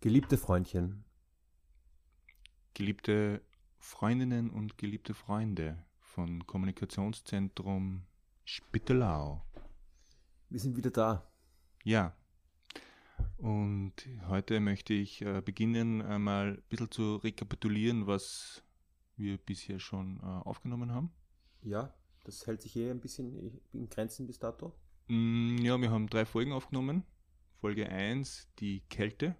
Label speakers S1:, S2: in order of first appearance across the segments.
S1: Geliebte Freundchen.
S2: Geliebte Freundinnen und geliebte Freunde von Kommunikationszentrum Spittelau.
S1: Wir sind wieder da.
S2: Ja. Und heute möchte ich äh, beginnen, einmal ein bisschen zu rekapitulieren, was wir bisher schon äh, aufgenommen haben.
S1: Ja, das hält sich eh ein bisschen in Grenzen bis dato.
S2: Mm, ja, wir haben drei Folgen aufgenommen. Folge 1, die Kälte.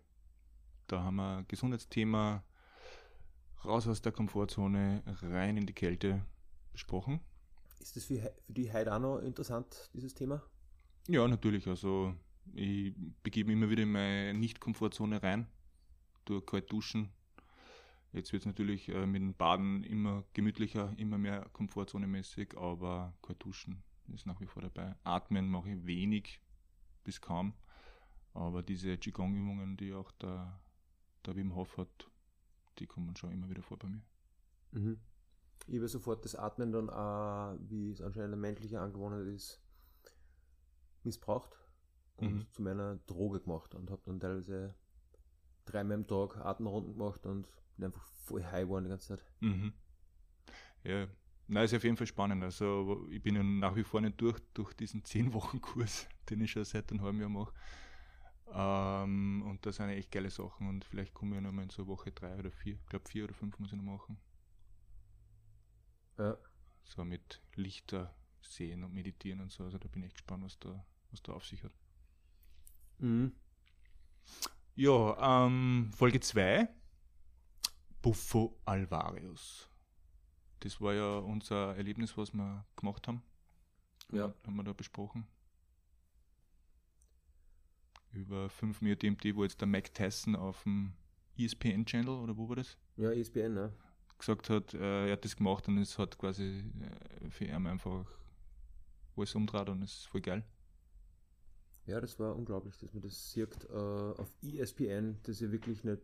S2: Da haben wir ein Gesundheitsthema raus aus der Komfortzone, rein in die Kälte besprochen.
S1: Ist das für, für die heute auch noch interessant, dieses Thema?
S2: Ja, natürlich. Also ich begebe mich immer wieder in meine Nicht-Komfortzone rein, durch kalt duschen. Jetzt wird es natürlich äh, mit dem Baden immer gemütlicher, immer mehr Komfortzone-mäßig, aber kalt duschen ist nach wie vor dabei. Atmen mache ich wenig bis kaum, aber diese Qigong-Übungen, die auch der, der Wim Hof hat, die kommen schon immer wieder vor bei mir.
S1: Mhm. Ich habe sofort das Atmen dann auch, wie es anscheinend eine menschliche Angewohnheit ist, missbraucht und mhm. zu meiner Droge gemacht und habe dann teilweise dreimal am Tag Atemrunden gemacht und bin einfach voll high geworden die ganze Zeit.
S2: Mhm. Ja, na, ist auf jeden Fall spannend. Also ich bin ja nach wie vor nicht durch, durch diesen 10-Wochen-Kurs, den ich schon seit einem halben Jahr mache. Ähm, und das sind echt geile Sachen und vielleicht komme ich ja nochmal in so Woche drei oder vier. Ich glaube vier oder fünf muss ich noch machen.
S1: Ja.
S2: So mit Lichter sehen und meditieren und so. Also da bin ich gespannt, was da, was da auf sich hat.
S1: Mhm.
S2: Ja, ähm, Folge 2. Buffo Alvarius. Das war ja unser Erlebnis, was wir gemacht haben.
S1: Ja.
S2: Haben wir da besprochen. Über 5 Meter DMT, wo jetzt der Mike Tyson auf dem ESPN-Channel, oder wo war das?
S1: Ja, ESPN, ne?
S2: gesagt hat, äh, er hat das gemacht und es hat quasi äh, für ihn einfach alles umdreht und es ist voll geil.
S1: Ja, das war unglaublich, dass man das sieht äh, auf ESPN, das ja wirklich nicht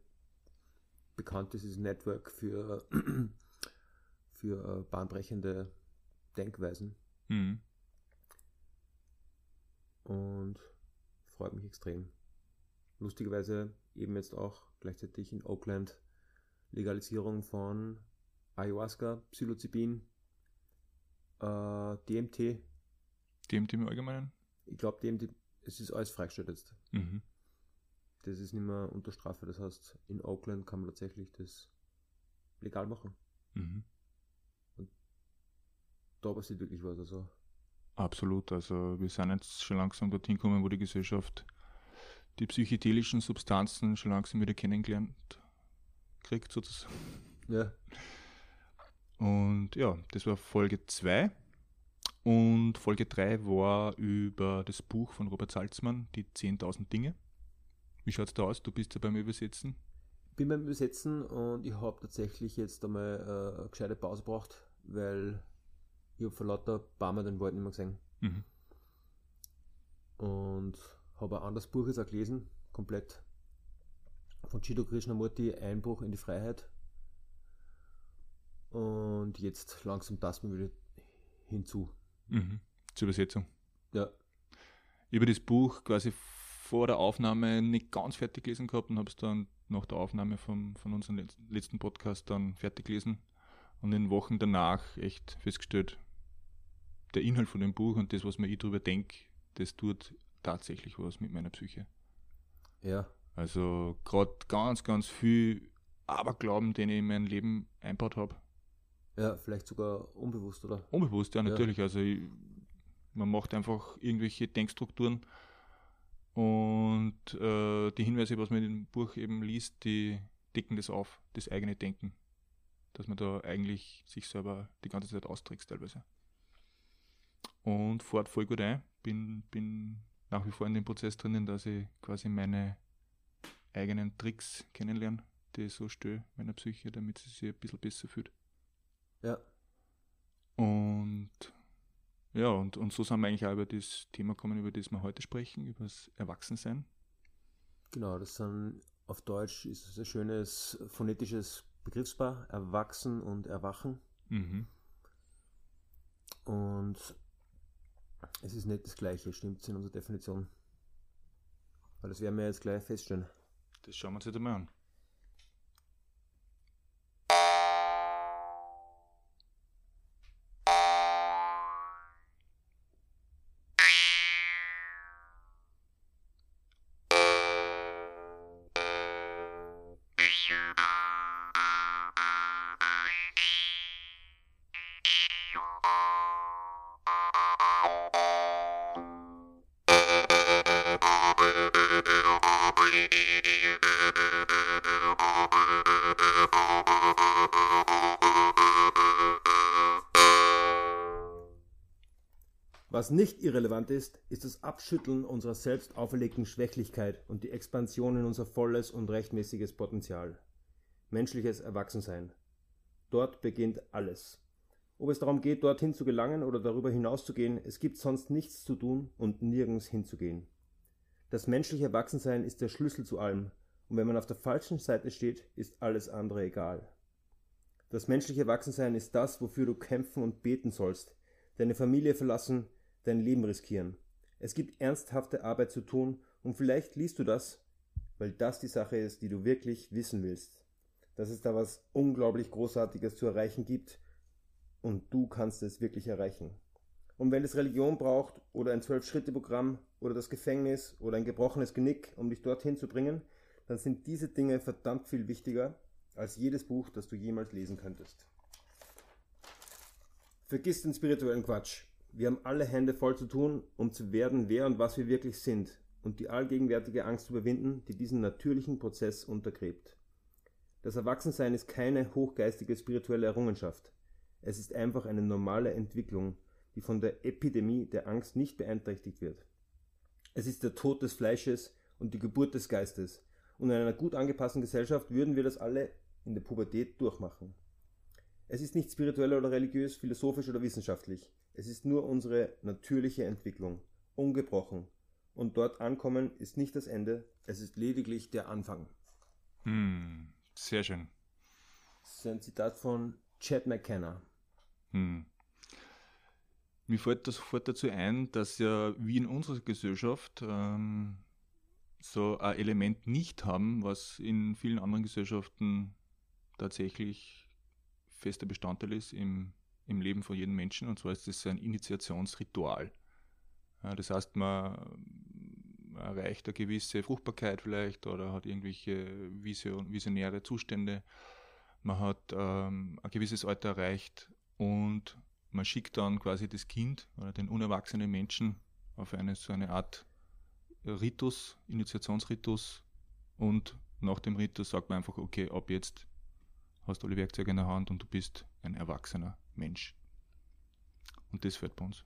S1: bekannt ist, dieses Network für, für äh, bahnbrechende Denkweisen.
S2: Mhm.
S1: Und freut mich extrem. Lustigerweise eben jetzt auch gleichzeitig in Oakland Legalisierung von Ayahuasca, Psilocybin, äh, DMT.
S2: DMT im Allgemeinen?
S1: Ich glaube, DMT, es ist alles freigestellt jetzt.
S2: Mhm.
S1: Das ist nicht mehr unter Strafe. Das heißt, in Oakland kann man tatsächlich das legal machen.
S2: Mhm.
S1: Und da passiert wirklich was. Also.
S2: Absolut. Also wir sind jetzt schon langsam dorthin gekommen, wo die Gesellschaft die psychedelischen Substanzen schon langsam wieder kennengelernt kriegt sozusagen.
S1: Ja.
S2: Und ja, das war Folge 2. Und Folge 3 war über das Buch von Robert Salzmann, die 10.000 Dinge. Wie schaut es da aus? Du bist ja beim Übersetzen.
S1: Ich bin beim Übersetzen und ich habe tatsächlich jetzt einmal äh, eine gescheite Pause gebraucht, weil ich habe vor lauter Barmer den Wald nicht mehr gesehen.
S2: Mhm.
S1: Und habe ein anderes Buch jetzt auch gelesen, komplett von Chido Krishnamurti Einbruch in die Freiheit. Und jetzt langsam tasten wir wieder hinzu.
S2: Mhm. Zur Übersetzung.
S1: Ja.
S2: Ich habe das Buch quasi vor der Aufnahme nicht ganz fertig gelesen gehabt und habe es dann nach der Aufnahme vom, von unserem letzten Podcast dann fertig gelesen. Und in den Wochen danach echt festgestellt, der Inhalt von dem Buch und das, was mir ich darüber denke, das tut tatsächlich was mit meiner Psyche.
S1: Ja,
S2: also gerade ganz, ganz viel Aberglauben, den ich in mein Leben einbaut habe.
S1: Ja, vielleicht sogar unbewusst, oder?
S2: Unbewusst, ja, natürlich. Ja. Also ich, man macht einfach irgendwelche Denkstrukturen und äh, die Hinweise, was man in dem Buch eben liest, die decken das auf, das eigene Denken. Dass man da eigentlich sich selber die ganze Zeit austrickst teilweise. Und fahrt voll gut ein. Bin, bin nach wie vor in dem Prozess drinnen, dass ich quasi meine eigenen Tricks kennenlernen, die ich so störe meiner Psyche, damit sie sich ein bisschen besser fühlt.
S1: Ja.
S2: Und ja, und, und so sind wir eigentlich auch über das Thema gekommen, über das wir heute sprechen, über das Erwachsensein.
S1: Genau, das sind auf Deutsch ist es ein schönes phonetisches Begriffspaar, Erwachsen und Erwachen.
S2: Mhm.
S1: Und es ist nicht das gleiche, stimmt es in unserer Definition. Weil das werden wir jetzt gleich feststellen.
S2: Das schauen wir uns jetzt einmal an.
S1: Was nicht irrelevant ist, ist das Abschütteln unserer selbst auferlegten Schwächlichkeit und die Expansion in unser volles und rechtmäßiges Potenzial. Menschliches Erwachsensein. Dort beginnt alles. Ob es darum geht, dorthin zu gelangen oder darüber hinauszugehen, es gibt sonst nichts zu tun und nirgends hinzugehen. Das menschliche Erwachsensein ist der Schlüssel zu allem, und wenn man auf der falschen Seite steht, ist alles andere egal. Das menschliche Erwachsensein ist das, wofür du kämpfen und beten sollst, deine Familie verlassen, dein Leben riskieren. Es gibt ernsthafte Arbeit zu tun und vielleicht liest du das, weil das die Sache ist, die du wirklich wissen willst. Dass es da was unglaublich Großartiges zu erreichen gibt und du kannst es wirklich erreichen. Und wenn es Religion braucht oder ein Zwölf-Schritte-Programm oder das Gefängnis oder ein gebrochenes Genick, um dich dorthin zu bringen, dann sind diese Dinge verdammt viel wichtiger als jedes Buch, das du jemals lesen könntest. Vergiss den spirituellen Quatsch. Wir haben alle Hände voll zu tun, um zu werden, wer und was wir wirklich sind und die allgegenwärtige Angst zu überwinden, die diesen natürlichen Prozess untergräbt. Das Erwachsensein ist keine hochgeistige spirituelle Errungenschaft. Es ist einfach eine normale Entwicklung, die von der Epidemie der Angst nicht beeinträchtigt wird. Es ist der Tod des Fleisches und die Geburt des Geistes, und in einer gut angepassten Gesellschaft würden wir das alle in der Pubertät durchmachen. Es ist nicht spirituell oder religiös, philosophisch oder wissenschaftlich. Es ist nur unsere natürliche Entwicklung, ungebrochen. Und dort ankommen ist nicht das Ende, es ist lediglich der Anfang.
S2: Hm, sehr schön.
S1: Das ist ein Zitat von Chad McKenna.
S2: Hm. Mir fällt das sofort dazu ein, dass ja wie in unserer Gesellschaft ähm, so ein Element nicht haben, was in vielen anderen Gesellschaften tatsächlich fester Bestandteil ist im im Leben von jedem Menschen und zwar ist das ein Initiationsritual. Das heißt, man erreicht eine gewisse Fruchtbarkeit vielleicht oder hat irgendwelche Vision, visionäre Zustände. Man hat ähm, ein gewisses Alter erreicht und man schickt dann quasi das Kind oder den unerwachsenen Menschen auf eine so eine Art Ritus, Initiationsritus und nach dem Ritus sagt man einfach, okay, ab jetzt hast du alle Werkzeuge in der Hand und du bist ein Erwachsener. Mensch. Und das fällt bei uns.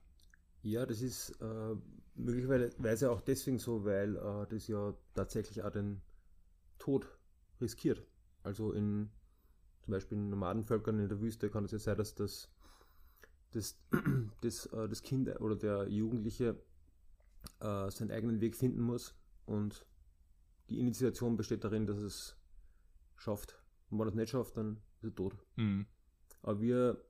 S1: Ja, das ist äh, möglicherweise auch deswegen so, weil äh, das ja tatsächlich auch den Tod riskiert. Also in zum Beispiel in Nomadenvölkern in der Wüste kann es ja sein, dass das, das, das, äh, das Kind oder der Jugendliche äh, seinen eigenen Weg finden muss und die Initiation besteht darin, dass es schafft. Und wenn er es nicht schafft, dann ist er tot. Mhm. Aber wir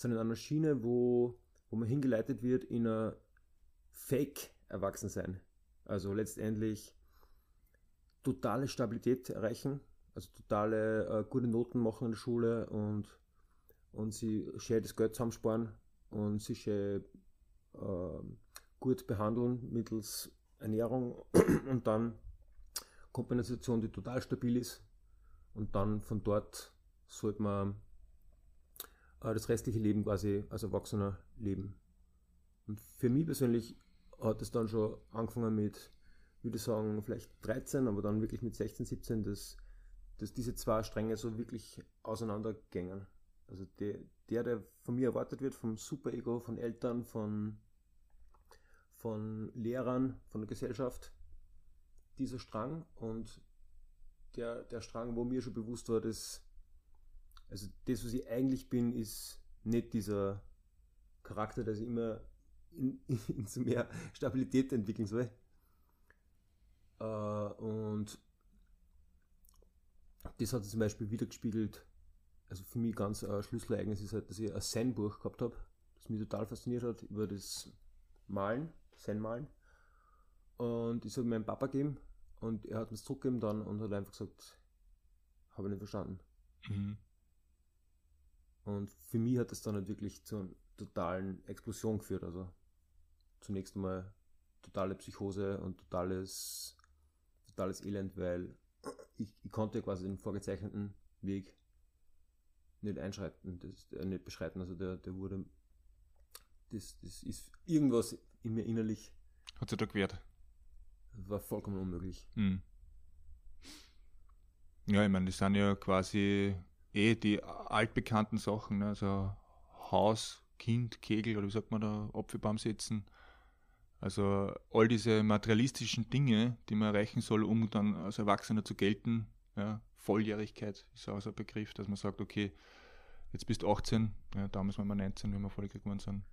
S1: sind in einer Schiene, wo, wo man hingeleitet wird in ein Fake-Erwachsensein. Also letztendlich totale Stabilität erreichen, also totale äh, gute Noten machen in der Schule und, und sie schön das Geld zusammensparen und sich äh, gut behandeln mittels Ernährung und dann kommt eine Situation, die total stabil ist und dann von dort sollte man das restliche Leben quasi als Erwachsener leben. Und für mich persönlich hat es dann schon angefangen mit, würde ich sagen, vielleicht 13, aber dann wirklich mit 16, 17, dass, dass diese zwei Stränge so wirklich auseinandergängen. Also der, der, der von mir erwartet wird, vom Super-Ego, von Eltern, von, von Lehrern, von der Gesellschaft, dieser Strang und der, der Strang, wo mir schon bewusst war, dass also das, was ich eigentlich bin, ist nicht dieser Charakter, der sich immer in, in, so mehr Stabilität entwickeln soll. Äh, und das hat sich zum Beispiel wiedergespiegelt. Also für mich ganz ein Schlüsselereignis ist halt, dass ich ein Zen-Buch gehabt habe, das mich total fasziniert hat über das Malen, Zen-Malen. Und ich habe meinem Papa gegeben Und er hat mir es zurückgegeben dann und hat einfach gesagt, habe ich nicht verstanden. Mhm. Und für mich hat das dann halt wirklich zu einer totalen Explosion geführt. Also zunächst einmal totale Psychose und totales, totales Elend, weil ich, ich konnte quasi den vorgezeichneten Weg nicht einschreiten, das, äh, nicht beschreiten. Also der, der wurde, das, das ist irgendwas in mir innerlich.
S2: Hat sich da gewehrt?
S1: War vollkommen unmöglich.
S2: Mhm. Ja, ich meine, das sind ja quasi eh die altbekannten Sachen, ne? also Haus, Kind, Kegel oder wie sagt man da, Apfelbaum setzen. Also all diese materialistischen Dinge, die man erreichen soll, um dann als Erwachsener zu gelten. Ja, Volljährigkeit ist auch so ein Begriff, dass man sagt, okay, jetzt bist du 18, ja, damals waren wir 19, wenn wir volljährig geworden sind.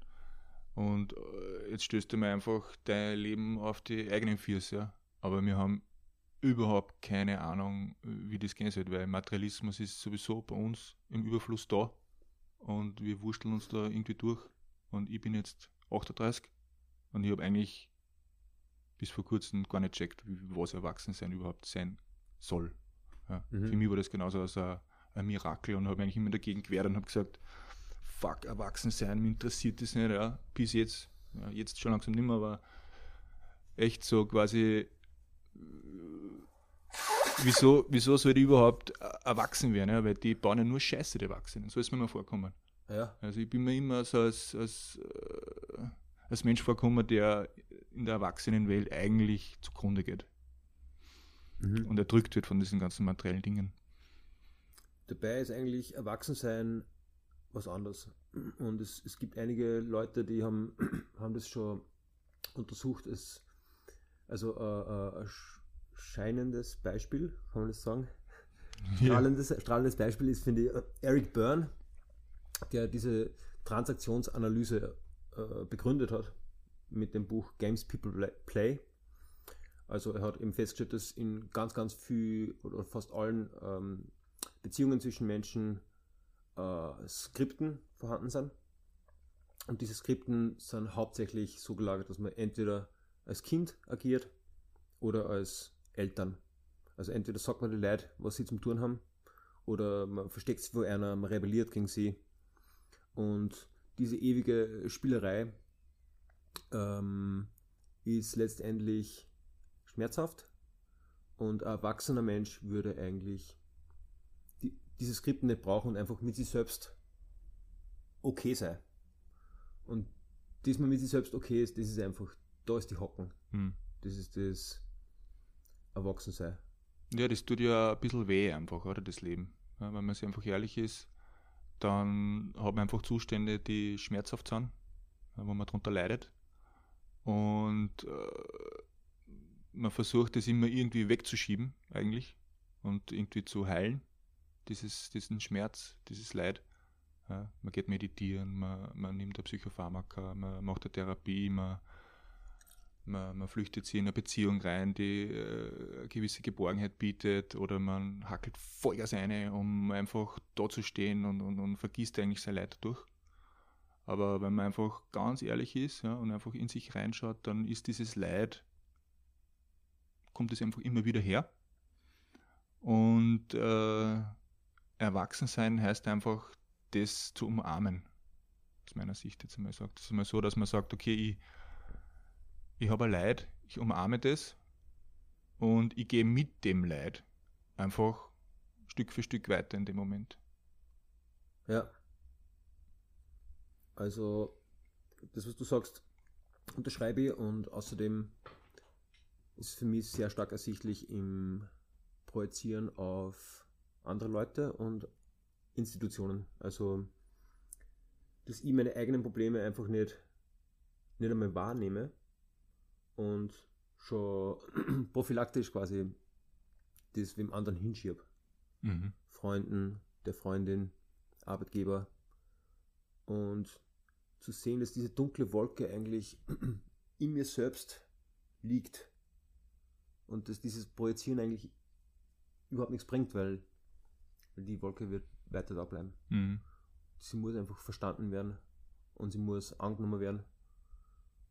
S2: Und äh, jetzt stößt du mir einfach dein Leben auf die eigenen Füße. Ja. Aber wir haben überhaupt keine Ahnung, wie das gehen soll, weil Materialismus ist sowieso bei uns im Überfluss da und wir wursteln uns da irgendwie durch. Und ich bin jetzt 38 und ich habe eigentlich bis vor kurzem gar nicht checkt, was Erwachsensein überhaupt sein soll. Ja. Mhm. Für mich war das genauso als ein, ein Mirakel und habe eigentlich immer dagegen gewehrt und habe gesagt, fuck, Erwachsensein, mich interessiert das nicht, ja. Bis jetzt, ja, jetzt schon langsam nicht mehr, aber echt so quasi wieso, wieso soll die überhaupt erwachsen werden? Ja? Weil die bauen ja nur Scheiße, die Erwachsenen. So ist mir mal vorkommen.
S1: Ja.
S2: Also ich bin mir immer so als, als, äh, als Mensch vorkommen, der in der Erwachsenenwelt eigentlich zugrunde geht. Mhm. Und erdrückt wird von diesen ganzen materiellen Dingen.
S1: Dabei ist eigentlich Erwachsensein was anderes. Und es, es gibt einige Leute, die haben, haben das schon untersucht. Es, also äh, äh, scheinendes Beispiel, kann man das sagen? Ja. Strahlendes, strahlendes Beispiel ist, finde ich, Eric Byrne, der diese Transaktionsanalyse äh, begründet hat mit dem Buch Games People Play. Also er hat eben festgestellt, dass in ganz, ganz viel oder fast allen ähm, Beziehungen zwischen Menschen äh, Skripten vorhanden sind. Und diese Skripten sind hauptsächlich so gelagert, dass man entweder als Kind agiert oder als Eltern. Also entweder sagt man den Leuten, was sie zum tun haben, oder man versteckt sich vor einer, man rebelliert gegen sie. Und diese ewige Spielerei ähm, ist letztendlich schmerzhaft und ein erwachsener Mensch würde eigentlich die, diese Skripten nicht brauchen und einfach mit sich selbst okay sein. Und dass man mit sich selbst okay ist, das ist einfach, da ist die Hocken. Hm. Das ist das erwachsen sein.
S2: Ja, das tut ja ein bisschen weh einfach, oder das Leben. Ja, wenn man sich einfach ehrlich ist, dann hat man einfach Zustände, die schmerzhaft sind, wo man darunter leidet. Und äh, man versucht es immer irgendwie wegzuschieben, eigentlich, und irgendwie zu heilen, dieses, diesen Schmerz, dieses Leid. Ja, man geht meditieren, man, man nimmt eine Psychopharmaka, man macht eine Therapie, man man, man flüchtet sich in eine Beziehung rein, die äh, eine gewisse Geborgenheit bietet oder man hackelt Vollgas eine, um einfach da zu stehen und, und, und vergisst eigentlich sein Leid durch. Aber wenn man einfach ganz ehrlich ist ja, und einfach in sich reinschaut, dann ist dieses Leid, kommt es einfach immer wieder her. Und äh, Erwachsensein heißt einfach, das zu umarmen. Aus meiner Sicht jetzt einmal sagt. Es ist immer so, dass man sagt, okay, ich ich habe ein Leid, ich umarme das und ich gehe mit dem Leid einfach Stück für Stück weiter in dem Moment.
S1: Ja. Also, das, was du sagst, unterschreibe ich und außerdem ist für mich sehr stark ersichtlich im Projizieren auf andere Leute und Institutionen. Also, dass ich meine eigenen Probleme einfach nicht, nicht einmal wahrnehme und schon prophylaktisch quasi das dem anderen hinschieb. Mhm. Freunden, der Freundin, Arbeitgeber. Und zu sehen, dass diese dunkle Wolke eigentlich in mir selbst liegt. Und dass dieses Projizieren eigentlich überhaupt nichts bringt, weil, weil die Wolke wird weiter da bleiben. Mhm. Sie muss einfach verstanden werden und sie muss angenommen werden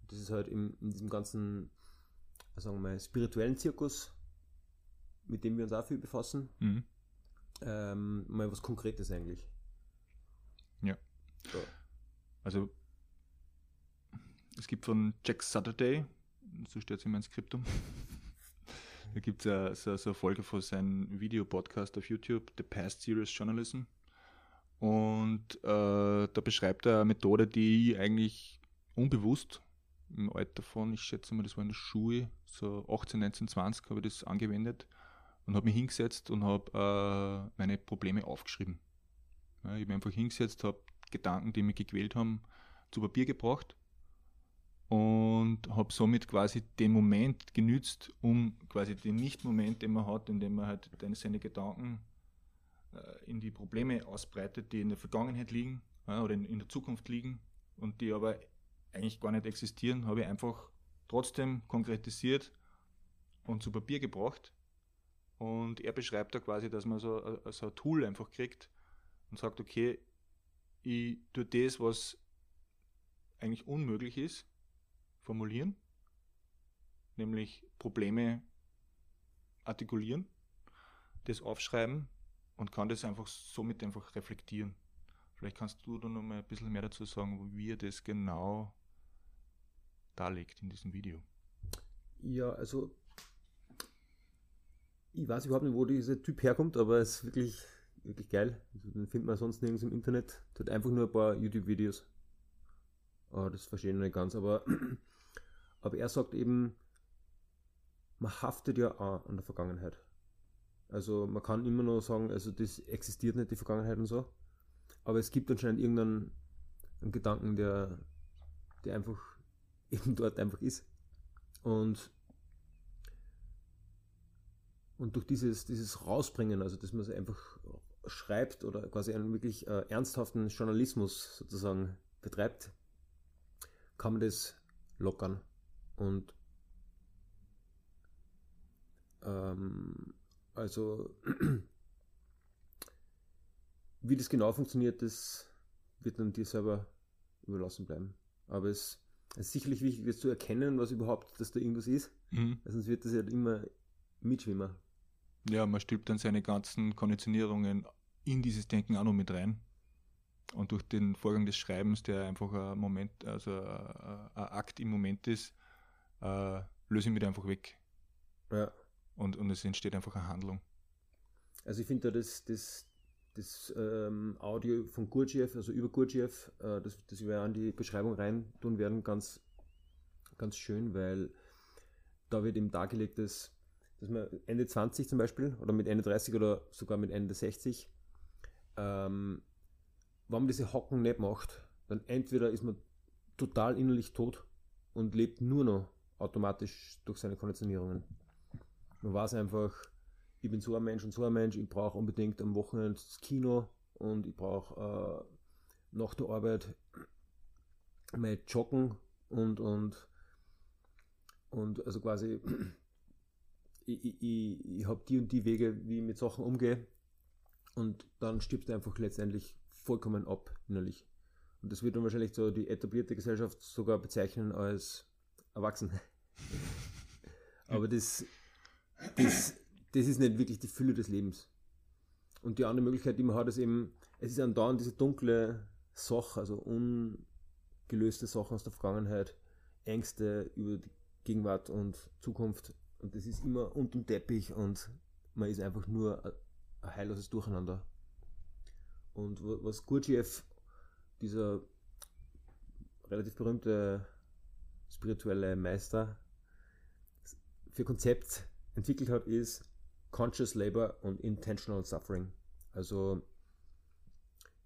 S1: das ist halt in, in diesem ganzen, sagen wir mal, spirituellen Zirkus mit dem wir uns auch viel befassen.
S2: Mhm.
S1: Ähm, mal was Konkretes eigentlich.
S2: Ja.
S1: So.
S2: Also es gibt von Jack Saturday, so steht es in meinem Skriptum, da gibt es so, so eine Folge von seinem Videopodcast auf YouTube, The Past Serious Journalism. Und äh, da beschreibt er eine Methode, die ich eigentlich unbewusst im Alter von, ich schätze mal, das war in der Schule, so 18, 19, 20 habe ich das angewendet und habe mich hingesetzt und habe äh, meine Probleme aufgeschrieben. Ja, ich habe einfach hingesetzt, habe Gedanken, die mich gequält haben, zu Papier gebracht und habe somit quasi den Moment genützt, um quasi den Nicht-Moment, den man hat, in dem man halt seine Gedanken äh, in die Probleme ausbreitet, die in der Vergangenheit liegen ja, oder in, in, der Zukunft liegen und die aber eigentlich gar nicht existieren, habe ich einfach trotzdem konkretisiert und zu Papier gebracht. Und er beschreibt da quasi, dass man so, äh, so ein Tool einfach kriegt und sagt, okay, ich tue das, was eigentlich unmöglich ist, formulieren, nämlich Probleme artikulieren, das aufschreiben und kann das einfach somit einfach reflektieren. Vielleicht kannst du da noch mal ein bisschen mehr dazu sagen, wie er das genau darlegt in diesem Video.
S1: Ja, also ich weiß überhaupt nicht, wo dieser Typ herkommt, aber es ist wirklich, wirklich geil. Also, den findet man sonst nirgends im Internet. Tut einfach nur ein paar YouTube-Videos. Oh, das verstehe ich noch nicht ganz, aber, aber er sagt eben, man haftet ja auch an der Vergangenheit. Also man kann immer noch sagen, also das existiert nicht, die Vergangenheit und so. Aber es gibt anscheinend irgendeinen Gedanken, der, der einfach eben dort einfach ist. Und, und durch dieses, dieses Rausbringen, also dass man es einfach schreibt oder quasi einen wirklich äh, ernsthaften Journalismus sozusagen betreibt, kann man das lockern. Und ähm, also, wie das genau funktioniert, das wird dann dir selber überlassen bleiben. Aber es ist sicherlich wichtig, das zu erkennen, was überhaupt, dass da irgendwas ist. Mhm. Sonst wird das ja immer mitschwimmen.
S2: Ja, man stülpt dann seine ganzen Konditionierungen in dieses Denken auch noch mit rein. Und durch den Vorgang des Schreibens, der einfach ein Moment, also ein, Akt im Moment ist, äh, löse ich mich einfach weg.
S1: Ja
S2: und, und es entsteht einfach eine Handlung.
S1: Also ich finde da das, das, das ähm, Audio von Gurdjieff, also über Gurdjieff, äh, das, das wir an die Beschreibung rein tun werden, ganz, ganz schön, weil da wird eben dargelegt, dass, dass man Ende 20 zum Beispiel oder mit Ende 30 oder sogar mit Ende 60, ähm, wenn man diese Hocken nicht macht, dann entweder ist man total innerlich tot und lebt nur noch automatisch durch seine Konditionierungen. Man weiß einfach, ich bin so ein Mensch und so ein Mensch, ich brauche unbedingt am Wochenende das Kino und ich brauche äh, nach der Arbeit mal joggen und, und, und also quasi ich, ich, ich, habe die und die Wege, wie ich mit Sachen umgehe und dann stirbst du einfach letztendlich vollkommen ab innerlich. Und das wird dann wahrscheinlich so die etablierte Gesellschaft sogar bezeichnen als erwachsen. Aber das das, das ist nicht wirklich die Fülle des Lebens. Und die andere Möglichkeit, die man hat, ist eben, es ist andauernd diese dunkle Sache, also ungelöste Sachen aus der Vergangenheit, Ängste über die Gegenwart und Zukunft. Und das ist immer unterm Teppich und man ist einfach nur ein heilloses Durcheinander. Und was Gurdjieff, dieser relativ berühmte spirituelle Meister, für Konzept entwickelt hat, ist Conscious Labor und Intentional Suffering. Also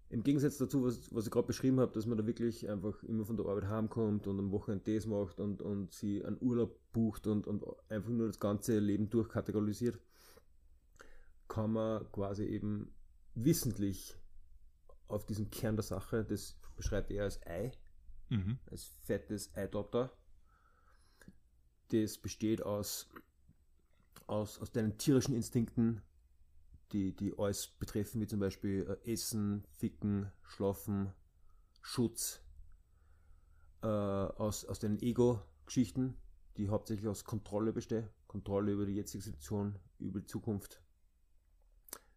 S1: im Gegensatz dazu, was, was ich gerade beschrieben habe, dass man da wirklich einfach immer von der Arbeit heimkommt und am Wochenende das macht und, und sie einen Urlaub bucht und, und einfach nur das ganze Leben durchkategorisiert, kann man quasi eben wissentlich auf diesen Kern der Sache, das beschreibt er als Ei, mhm. als fettes Eidopter, das besteht aus aus, aus deinen tierischen Instinkten, die, die alles betreffen, wie zum Beispiel äh, Essen, Ficken, Schlafen, Schutz, äh, aus, aus deinen Ego-Geschichten, die hauptsächlich aus Kontrolle bestehen, Kontrolle über die jetzige Situation, über die Zukunft,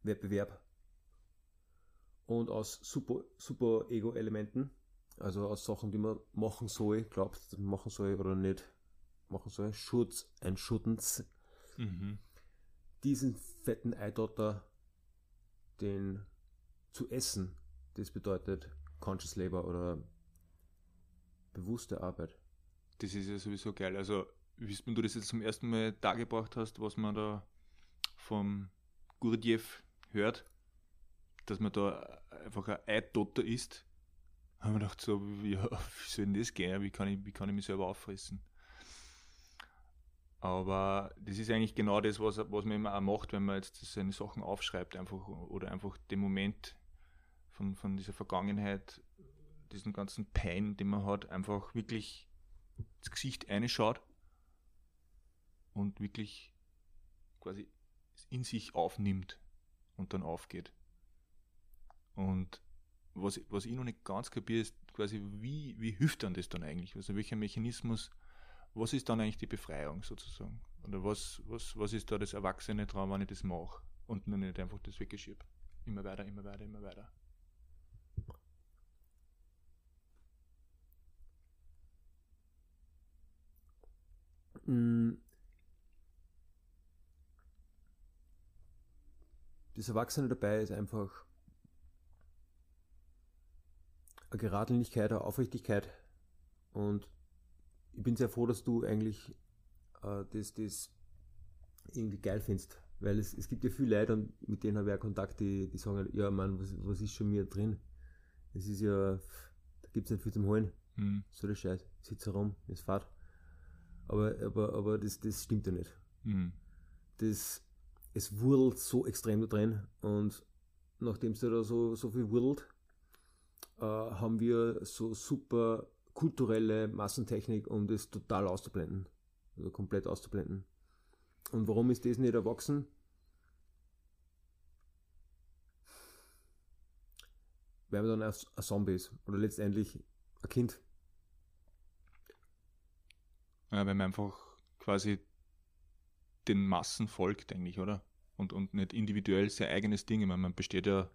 S1: Wettbewerb. Und aus super, super Ego-Elementen, also aus Sachen, die man machen soll, glaubt, machen soll oder nicht machen soll, Schutz, ein Schuttens, mhm. diesen fetten Eidotter, den zu essen, das bedeutet Conscious Labor oder bewusste Arbeit.
S2: Das ist ja sowieso geil. Also, wie du das jetzt zum ersten Mal dargebracht hast, was man da vom Gurdjieff hört, dass man da einfach ein Eidotter ist, haben wir gedacht, so, ja, wie soll denn das gehen? Wie kann ich, wie kann ich mich selber auffressen? Aber das ist eigentlich genau das, was, was man immer auch macht, wenn man jetzt seine Sachen aufschreibt, einfach oder einfach den Moment von, von dieser Vergangenheit, diesen ganzen Pein, den man hat, einfach wirklich ins Gesicht einschaut und wirklich quasi in sich aufnimmt und dann aufgeht. Und was, was ich noch nicht ganz kapiere, ist quasi, wie, wie hilft dann das dann eigentlich? Also welcher Mechanismus, was ist dann eigentlich die Befreiung sozusagen? Oder was, was, was ist da das erwachsene Traum, wenn ich das mache und nur nicht einfach das weggeschiebe? Immer weiter, immer weiter, immer weiter.
S1: Mm. Das Erwachsene dabei ist einfach eine Geradlinigkeit, eine Aufrichtigkeit. Und ich bin sehr froh, dass du eigentlich äh, das, das irgendwie geil findest. Weil es, es gibt ja viele Leute, mit denen habe ich auch Kontakt, die, die sagen, ja Mann, was, was ist schon mir drin? Es ist ja, da gibt es nicht viel zum Holen. Mhm. So der Scheiß. Sitzt herum, ist Fahrt. Aber, aber, aber das, das stimmt ja nicht. Mhm. Das, es wurdelt so extrem da drin und nachdem es da so, so viel wurdelt, äh, haben wir so super kulturelle Massentechnik, um das total auszublenden. Also komplett auszublenden. Und warum ist das nicht erwachsen? Weil man dann ein Zombie ist. Oder letztendlich ein Kind.
S2: Ja, wenn man einfach quasi den Massen folgt, eigentlich, oder? Und, und nicht individuell sein eigenes Ding. Ich meine, man besteht ja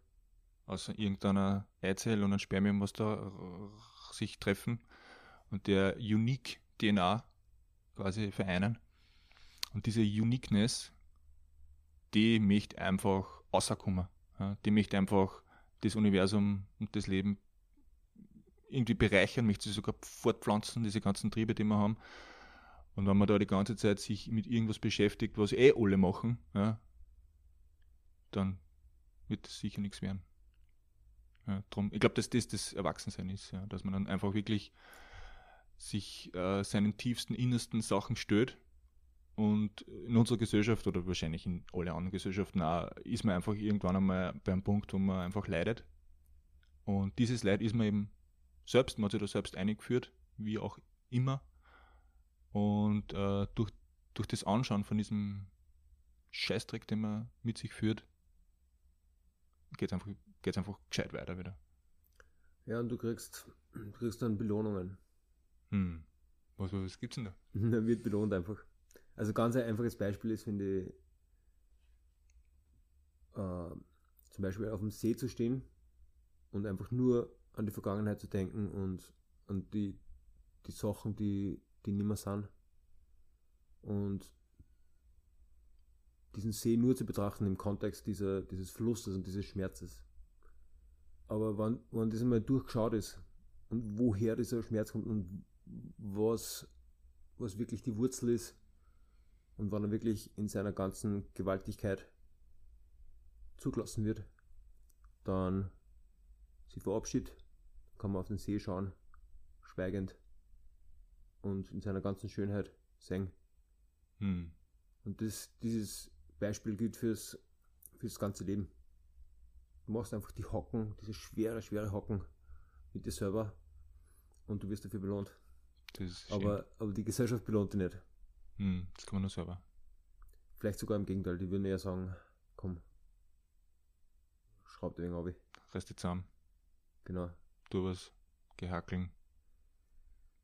S2: aus irgendeiner Eizelle und einem Spermium, was da sich treffen und der Unique DNA quasi vereinen. Und diese Uniqueness, die möchte einfach rauskommen. Die möchte einfach das Universum und das Leben irgendwie bereichern, möchte sie sogar fortpflanzen, diese ganzen Triebe, die wir haben. Und wenn man da die ganze Zeit sich mit irgendwas beschäftigt, was eh alle machen, ja, dann wird das sicher nichts werden. Ja, drum, ich glaube, dass das das Erwachsensein ist, ja, dass man dann einfach wirklich sich äh, seinen tiefsten, innersten Sachen stört. Und in unserer Gesellschaft oder wahrscheinlich in alle anderen Gesellschaften auch, ist man einfach irgendwann einmal beim Punkt, wo man einfach leidet. Und dieses Leid ist man eben selbst, man hat sich da selbst eingeführt, wie auch immer. Und äh, durch, durch das Anschauen von diesem Scheißdreck, den man mit sich führt, geht es einfach, geht's einfach gescheit weiter wieder.
S1: Ja, und du kriegst, du kriegst dann Belohnungen.
S2: Hm. Was, was gibt's denn da?
S1: da wird belohnt einfach. Also ganz ein einfaches Beispiel ist, finde ich, äh, zum Beispiel auf dem See zu stehen und einfach nur an die Vergangenheit zu denken und an die, die Sachen, die, die nicht mehr sind. Und diesen See nur zu betrachten im Kontext dieser, dieses Flusses und dieses Schmerzes. Aber wenn, wenn das einmal durchgeschaut ist und woher dieser Schmerz kommt und was, was wirklich die Wurzel ist und wann er wirklich in seiner ganzen Gewaltigkeit zugelassen wird, dann sie verabschiedet, kann man auf den See schauen, schweigend und in seiner ganzen Schönheit singen. Hm. Und das, dieses Beispiel gilt fürs, fürs ganze Leben. Du machst einfach die Hocken, diese schwere, schwere Hocken mit dir selber und du wirst dafür belohnt. aber, aber die Gesellschaft belohnt dich nicht.
S2: Hm, das kann man nur selber.
S1: Vielleicht sogar im Gegenteil, die würden eher sagen, komm, schraub dir wegen ab.
S2: Reste zusammen.
S1: Genau.
S2: Du was gehackeln.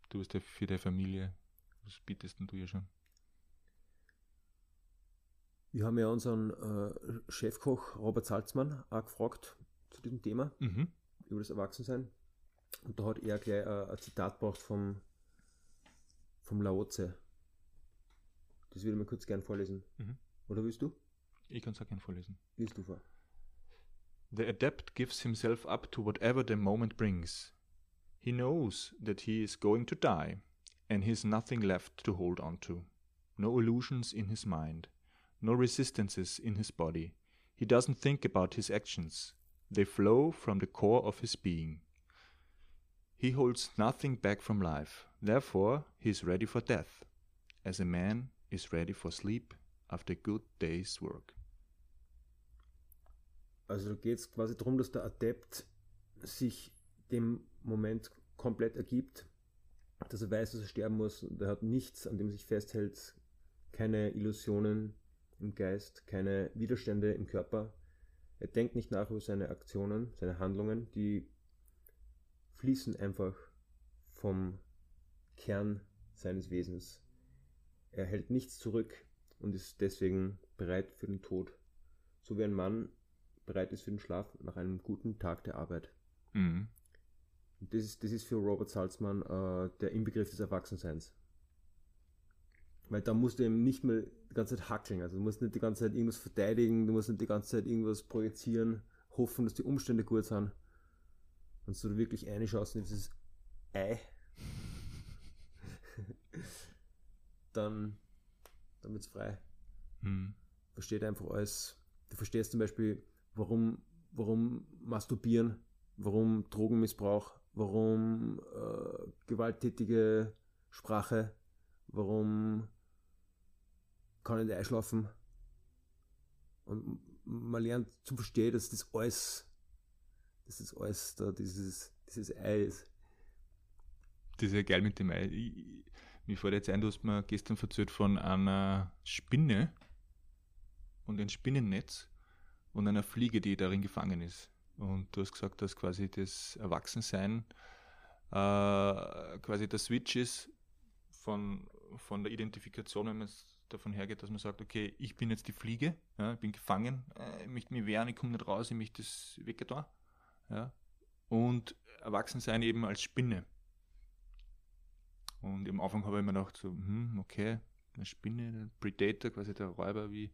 S2: Du bist für deine Familie. Was bietest denn du ja schon?
S1: Wir haben ja unseren äh, Chefkoch Robert Salzmann auch gefragt zu diesem Thema,
S2: Mhm.
S1: über das Erwachsensein. Und da hat er gleich äh, ein Zitat gebracht vom, vom Laoze. Das würde ich mir kurz gern vorlesen.
S2: Mhm.
S1: Oder willst du?
S2: Ich kann es auch gerne vorlesen.
S1: Liest du vor.
S2: The adept gives himself up to whatever the moment brings. He knows that he is going to die, and he has nothing left to hold on to. No illusions in his mind, no resistances in his body. He doesn't think about his actions, they flow from the core of his being. He holds nothing back from life, therefore, he is ready for death, as a man is ready for sleep after a good day's work.
S1: Also geht es quasi darum, dass der Adept sich dem Moment komplett ergibt, dass er weiß, dass er sterben muss und er hat nichts, an dem er sich festhält, keine Illusionen im Geist, keine Widerstände im Körper. Er denkt nicht nach über seine Aktionen, seine Handlungen, die fließen einfach vom Kern seines Wesens. Er hält nichts zurück und ist deswegen bereit für den Tod. So wie ein Mann bereit ist für den Schlaf nach einem guten Tag der Arbeit.
S2: Mhm.
S1: Das ist, das ist für Robert Salzmann äh, der Inbegriff des Erwachsenseins. Weil da musst du eben nicht mehr die ganze Zeit hackeln. Also du musst nicht die ganze Zeit irgendwas verteidigen, du musst nicht die ganze Zeit irgendwas projizieren, hoffen, dass die Umstände gut sind. Und so du wirklich eine Chance in dieses Ei, dann, dann wird's frei.
S2: Mhm.
S1: versteht einfach alles. Du verstehst zum Beispiel, warum, warum Masturbieren, warum Drogenmissbrauch, warum äh, gewalttätige Sprache, warum kann ich einschlafen. Und man lernt zu verstehen, dass das alles, dass das alles da dieses, dieses Ei ist.
S2: Das ist ja geil mit dem Ei. Ich, ich- mir fällt jetzt ein, du hast mir gestern erzählt von einer Spinne und ein Spinnennetz und einer Fliege, die darin gefangen ist. Und du hast gesagt, dass quasi das Erwachsensein äh, quasi der Switch ist von, von der Identifikation, wenn man es davon hergeht, dass man sagt, okay, ich bin jetzt die Fliege, ja, ich bin gefangen, äh, ich möchte mich wehren, ich komme nicht raus, ich möchte das weggetan. Ja. Und Erwachsensein eben als Spinne. Und am Anfang habe ich mir gedacht, so, hm, okay, eine Spinne, der Predator, quasi der Räuber, wie,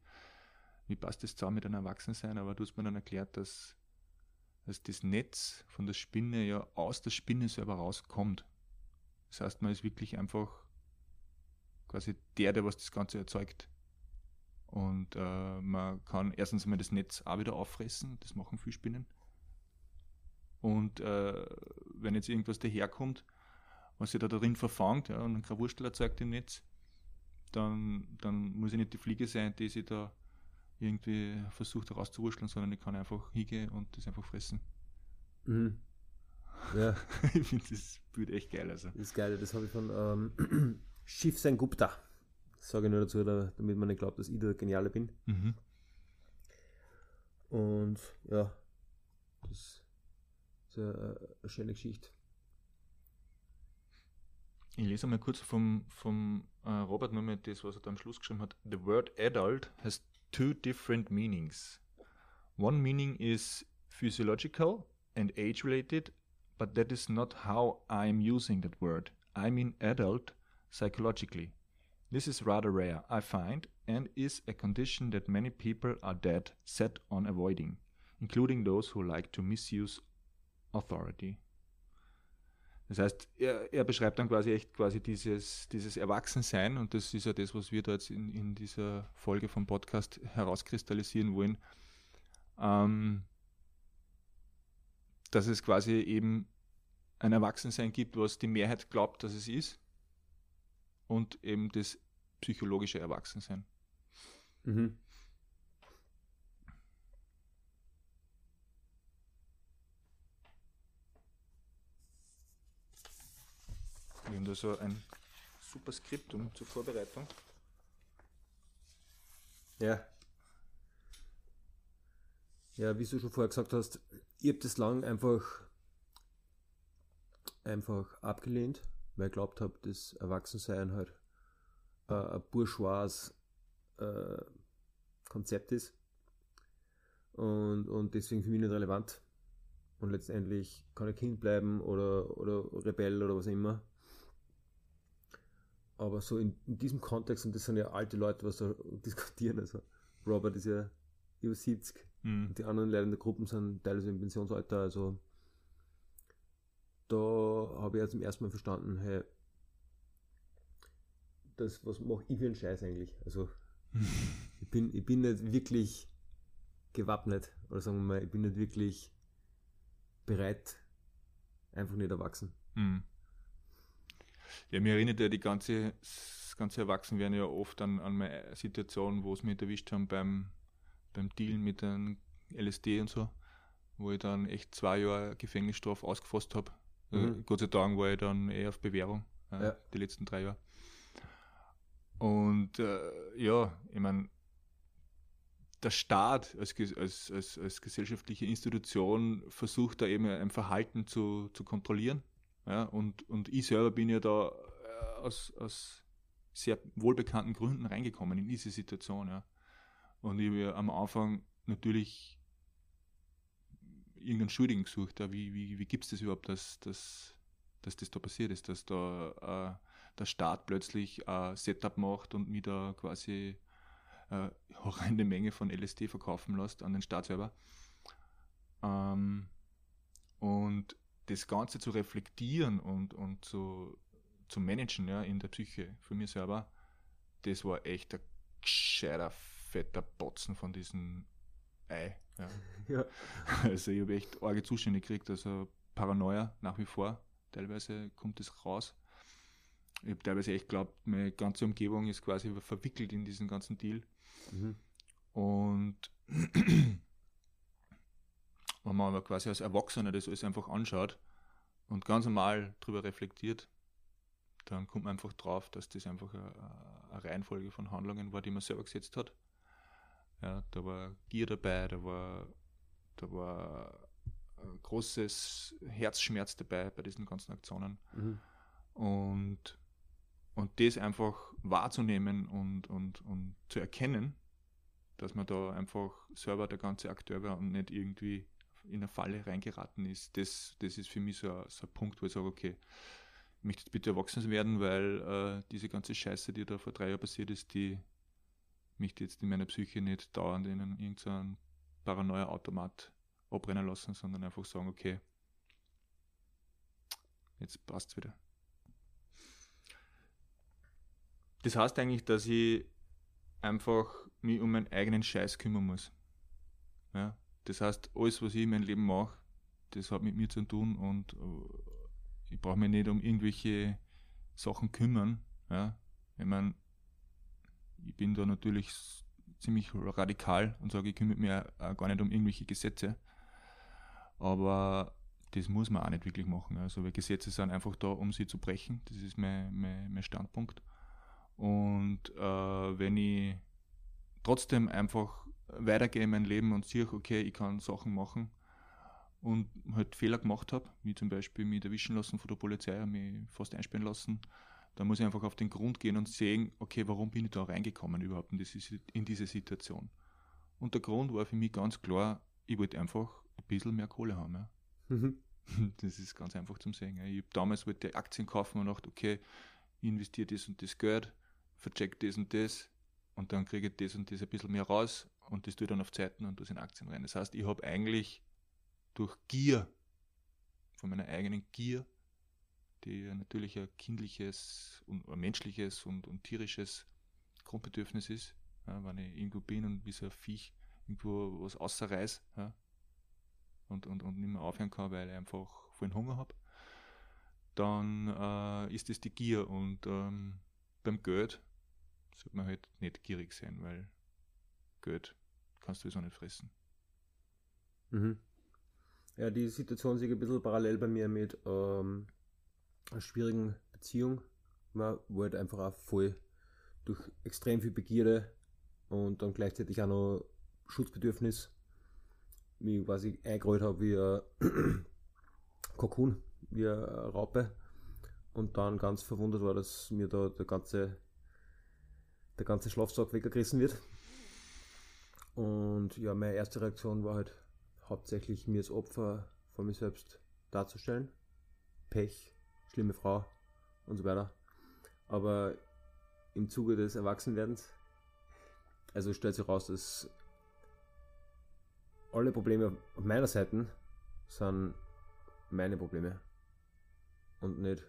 S2: wie passt das zusammen mit einem Erwachsensein? Aber du hast mir dann erklärt, dass, dass das Netz von der Spinne ja aus der Spinne selber rauskommt. Das heißt, man ist wirklich einfach quasi der, der was das Ganze erzeugt. Und äh, man kann erstens einmal das Netz auch wieder auffressen, das machen viele Spinnen. Und äh, wenn jetzt irgendwas daherkommt, was sich da drin verfangt ja, und einen Krawurstel erzeugt im Netz, dann, dann muss ich nicht die Fliege sein, die sich da irgendwie versucht herauszuwurschteln, sondern ich kann einfach hingehen und das einfach fressen.
S1: Mhm. Ja,
S2: ich finde das Bild echt geil. Also.
S1: das ist geil. Das habe ich von ähm, Shiv Sen Gupta. Das sage ich nur dazu, da, damit man nicht glaubt, dass ich der Geniale bin.
S2: Mhm.
S1: Und ja, das ist eine, schöne Geschichte.
S2: Ich lese mal kurz vom, vom äh, Robert nur mit das, was er da am Schluss geschrieben hat. The word adult has two different meanings. One meaning is physiological and age related, but that is not how I am using that word. I mean adult psychologically. This is rather rare, I find, and is a condition that many people are dead set on avoiding, including those who like to misuse authority. Das heißt, er, er beschreibt dann quasi echt quasi dieses, dieses Erwachsensein und das ist ja das, was wir da jetzt in, in dieser Folge vom Podcast herauskristallisieren wollen, ähm, dass es quasi eben ein Erwachsensein gibt, was die Mehrheit glaubt, dass es ist und eben das psychologische Erwachsensein.
S1: Mhm.
S2: Wir haben da so ein super Skriptum zur Vorbereitung.
S1: Ja. Ja, wie du schon vorher gesagt hast, ich habe das lang einfach, einfach abgelehnt, weil ich glaubt habe, das Erwachsensein halt äh, ein bourgeois äh, Konzept ist. Und, und deswegen für mich nicht relevant. Und letztendlich kann er Kind bleiben oder, oder Rebell oder was immer. Aber so in, in, diesem Kontext, und das sind ja alte Leute, was da diskutieren, also Robert ist ja über 70 mhm. und die anderen Leute in der Gruppe sind teilweise im Pensionsalter, also da habe ich ja zum ersten Mal verstanden, hey, das, was mache ich für einen Scheiß eigentlich? Also ich, bin, ich bin nicht wirklich gewappnet, oder sagen wir mal, ich bin nicht wirklich bereit, einfach nicht erwachsen. Mhm.
S2: Ja, mir erinnert ja die ganze, das ganze Erwachsenwerden ja oft an, an meine Situation, wo es mich erwischt haben beim, beim Dealen mit dem LSD und so, wo ich dann echt zwei Jahre Gefängnisstrafe ausgefasst habe. Also mhm. Gott sei Dank war ich dann eher auf Bewährung, äh, ja. die letzten drei Jahre. Und äh, ja, ich meine, der Staat als, als, als, als gesellschaftliche Institution versucht da eben ein Verhalten zu, zu kontrollieren. Ja, und, und ich selber bin ja da äh, aus, aus sehr wohlbekannten Gründen reingekommen in diese Situation. Ja. Und ich habe ja am Anfang natürlich irgendeinen Schuldigen gesucht. Wie, wie, wie gibt es das überhaupt, dass, dass, dass das da passiert ist, dass da äh, der Staat plötzlich ein Setup macht und mir da quasi äh, horrende Menge von LSD verkaufen lässt an den Staat selber. Ähm, und das Ganze zu reflektieren und, und zu, zu managen ja, in der Psyche für mich selber, das war echt ein gescheiter, fetter Botzen von diesem Ei. Ja. ja. Also ich habe echt arge Zustände gekriegt, also Paranoia nach wie vor. Teilweise kommt das raus. Ich habe teilweise echt geglaubt, meine ganze Umgebung ist quasi verwickelt in diesen ganzen Deal. Mhm. Und wenn man aber quasi als Erwachsener das alles einfach anschaut und ganz normal darüber reflektiert, dann kommt man einfach drauf, dass das einfach eine, eine Reihenfolge von Handlungen war, die man selber gesetzt hat. Ja, da war Gier dabei, da war, da war ein großes Herzschmerz dabei bei diesen ganzen Aktionen. Mhm. Und und das einfach wahrzunehmen und, und, und zu erkennen, dass man da einfach selber der ganze Akteur war und nicht irgendwie in eine Falle reingeraten ist, das, das ist für mich so ein, so ein Punkt, wo ich sage, okay, ich möchte jetzt bitte erwachsen werden, weil äh, diese ganze Scheiße, die da vor drei Jahren passiert ist, die mich jetzt in meiner Psyche nicht dauernd in irgendeinen Paranoia-Automat abrennen lassen, sondern einfach sagen, okay, jetzt passt wieder. Das heißt eigentlich, dass ich einfach mich um meinen eigenen Scheiß kümmern muss. Ja? Das heißt, alles, was ich in meinem Leben mache, das hat mit mir zu tun und äh, ich brauche mich nicht um irgendwelche Sachen kümmern. Ja? Ich meine, ich bin da natürlich ziemlich radikal und sage, ich kümmere mich auch gar nicht um irgendwelche Gesetze. Aber das muss man auch nicht wirklich machen. Also, weil Gesetze sind einfach da, um sie zu brechen. Das ist mein, mein, mein Standpunkt. Und äh, wenn ich trotzdem einfach weitergehe in mein Leben und sehe, okay, ich kann Sachen machen und halt Fehler gemacht habe, wie zum Beispiel mich erwischen lassen von der Polizei, mich fast einsperren lassen, dann muss ich einfach auf den Grund gehen und sehen, okay, warum bin ich da reingekommen überhaupt in diese, in diese Situation. Und der Grund war für mich ganz klar, ich wollte einfach ein bisschen mehr Kohle haben. Ja. Mhm. Das ist ganz einfach zum Sehen. Ich habe damals wollte Aktien kaufen und dachte, okay, ich investiere das und das Geld, vercheckt das und das und dann kriege ich das und das ein bisschen mehr raus und das tue ich dann auf Zeiten und das in Aktien rein. Das heißt, ich habe eigentlich durch Gier, von meiner eigenen Gier, die natürlich ein kindliches und ein menschliches und, und tierisches Grundbedürfnis ist, ja, wenn ich irgendwo bin und wie so ein Viech irgendwo was außerreiß ja, und, und, und nicht mehr aufhören kann, weil ich einfach vollen Hunger habe, dann äh, ist das die Gier und ähm, beim Geld sollte man halt nicht gierig sein, weil Geld kannst du sowieso nicht fressen.
S1: Mhm. Ja, die Situation sieht ein bisschen parallel bei mir mit ähm, schwierigen Beziehung. Man wollte einfach auch voll durch extrem viel Begierde und dann gleichzeitig auch noch Schutzbedürfnis mich quasi eingerollt habe wie ein Kokon, wie eine Raupe und dann ganz verwundert war, dass mir da der ganze der ganze Schlafsack weggerissen wird. Und ja, meine erste Reaktion war halt hauptsächlich mir als Opfer von mir selbst darzustellen. Pech, schlimme Frau und so weiter. Aber im Zuge des Erwachsenwerdens, also stellt sich raus, dass alle Probleme auf meiner Seite sind meine Probleme und nicht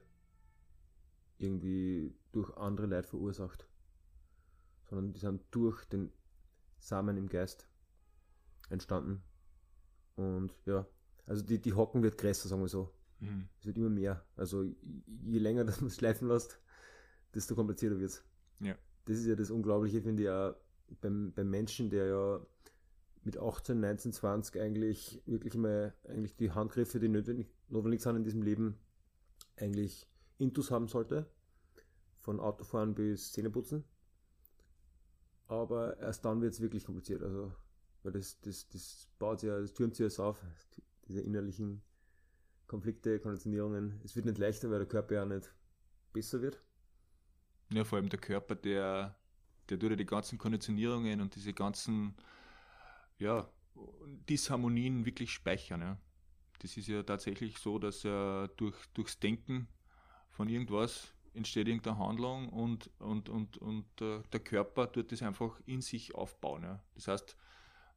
S1: irgendwie durch andere Leid verursacht, sondern die sind durch den Samen im Geist entstanden. Und ja, also die, die Hocken wird größer, sagen wir so. Mhm. Es wird immer mehr. Also je länger das man schleifen lässt, desto komplizierter wird es. Ja. Das ist ja das Unglaubliche, finde ich auch beim, beim Menschen, der ja mit 18, 19, 20 eigentlich wirklich mal eigentlich die Handgriffe, die notwendig, notwendig sind in diesem Leben, eigentlich Intus haben sollte. Von Autofahren bis Zähneputzen. Aber erst dann wird es wirklich kompliziert. Also, weil das, das, das baut sich ja, das türmt sich ja auf, diese innerlichen Konflikte, Konditionierungen. Es wird nicht leichter, weil der Körper ja nicht besser wird.
S2: Ja, vor allem der Körper, der, der ja die ganzen Konditionierungen und diese ganzen ja, Disharmonien wirklich speichern. Ja. Das ist ja tatsächlich so, dass er durch, durchs Denken von irgendwas entsteht irgendeine Handlung und, und, und, und äh, der Körper tut das einfach in sich aufbauen. Ja. Das heißt,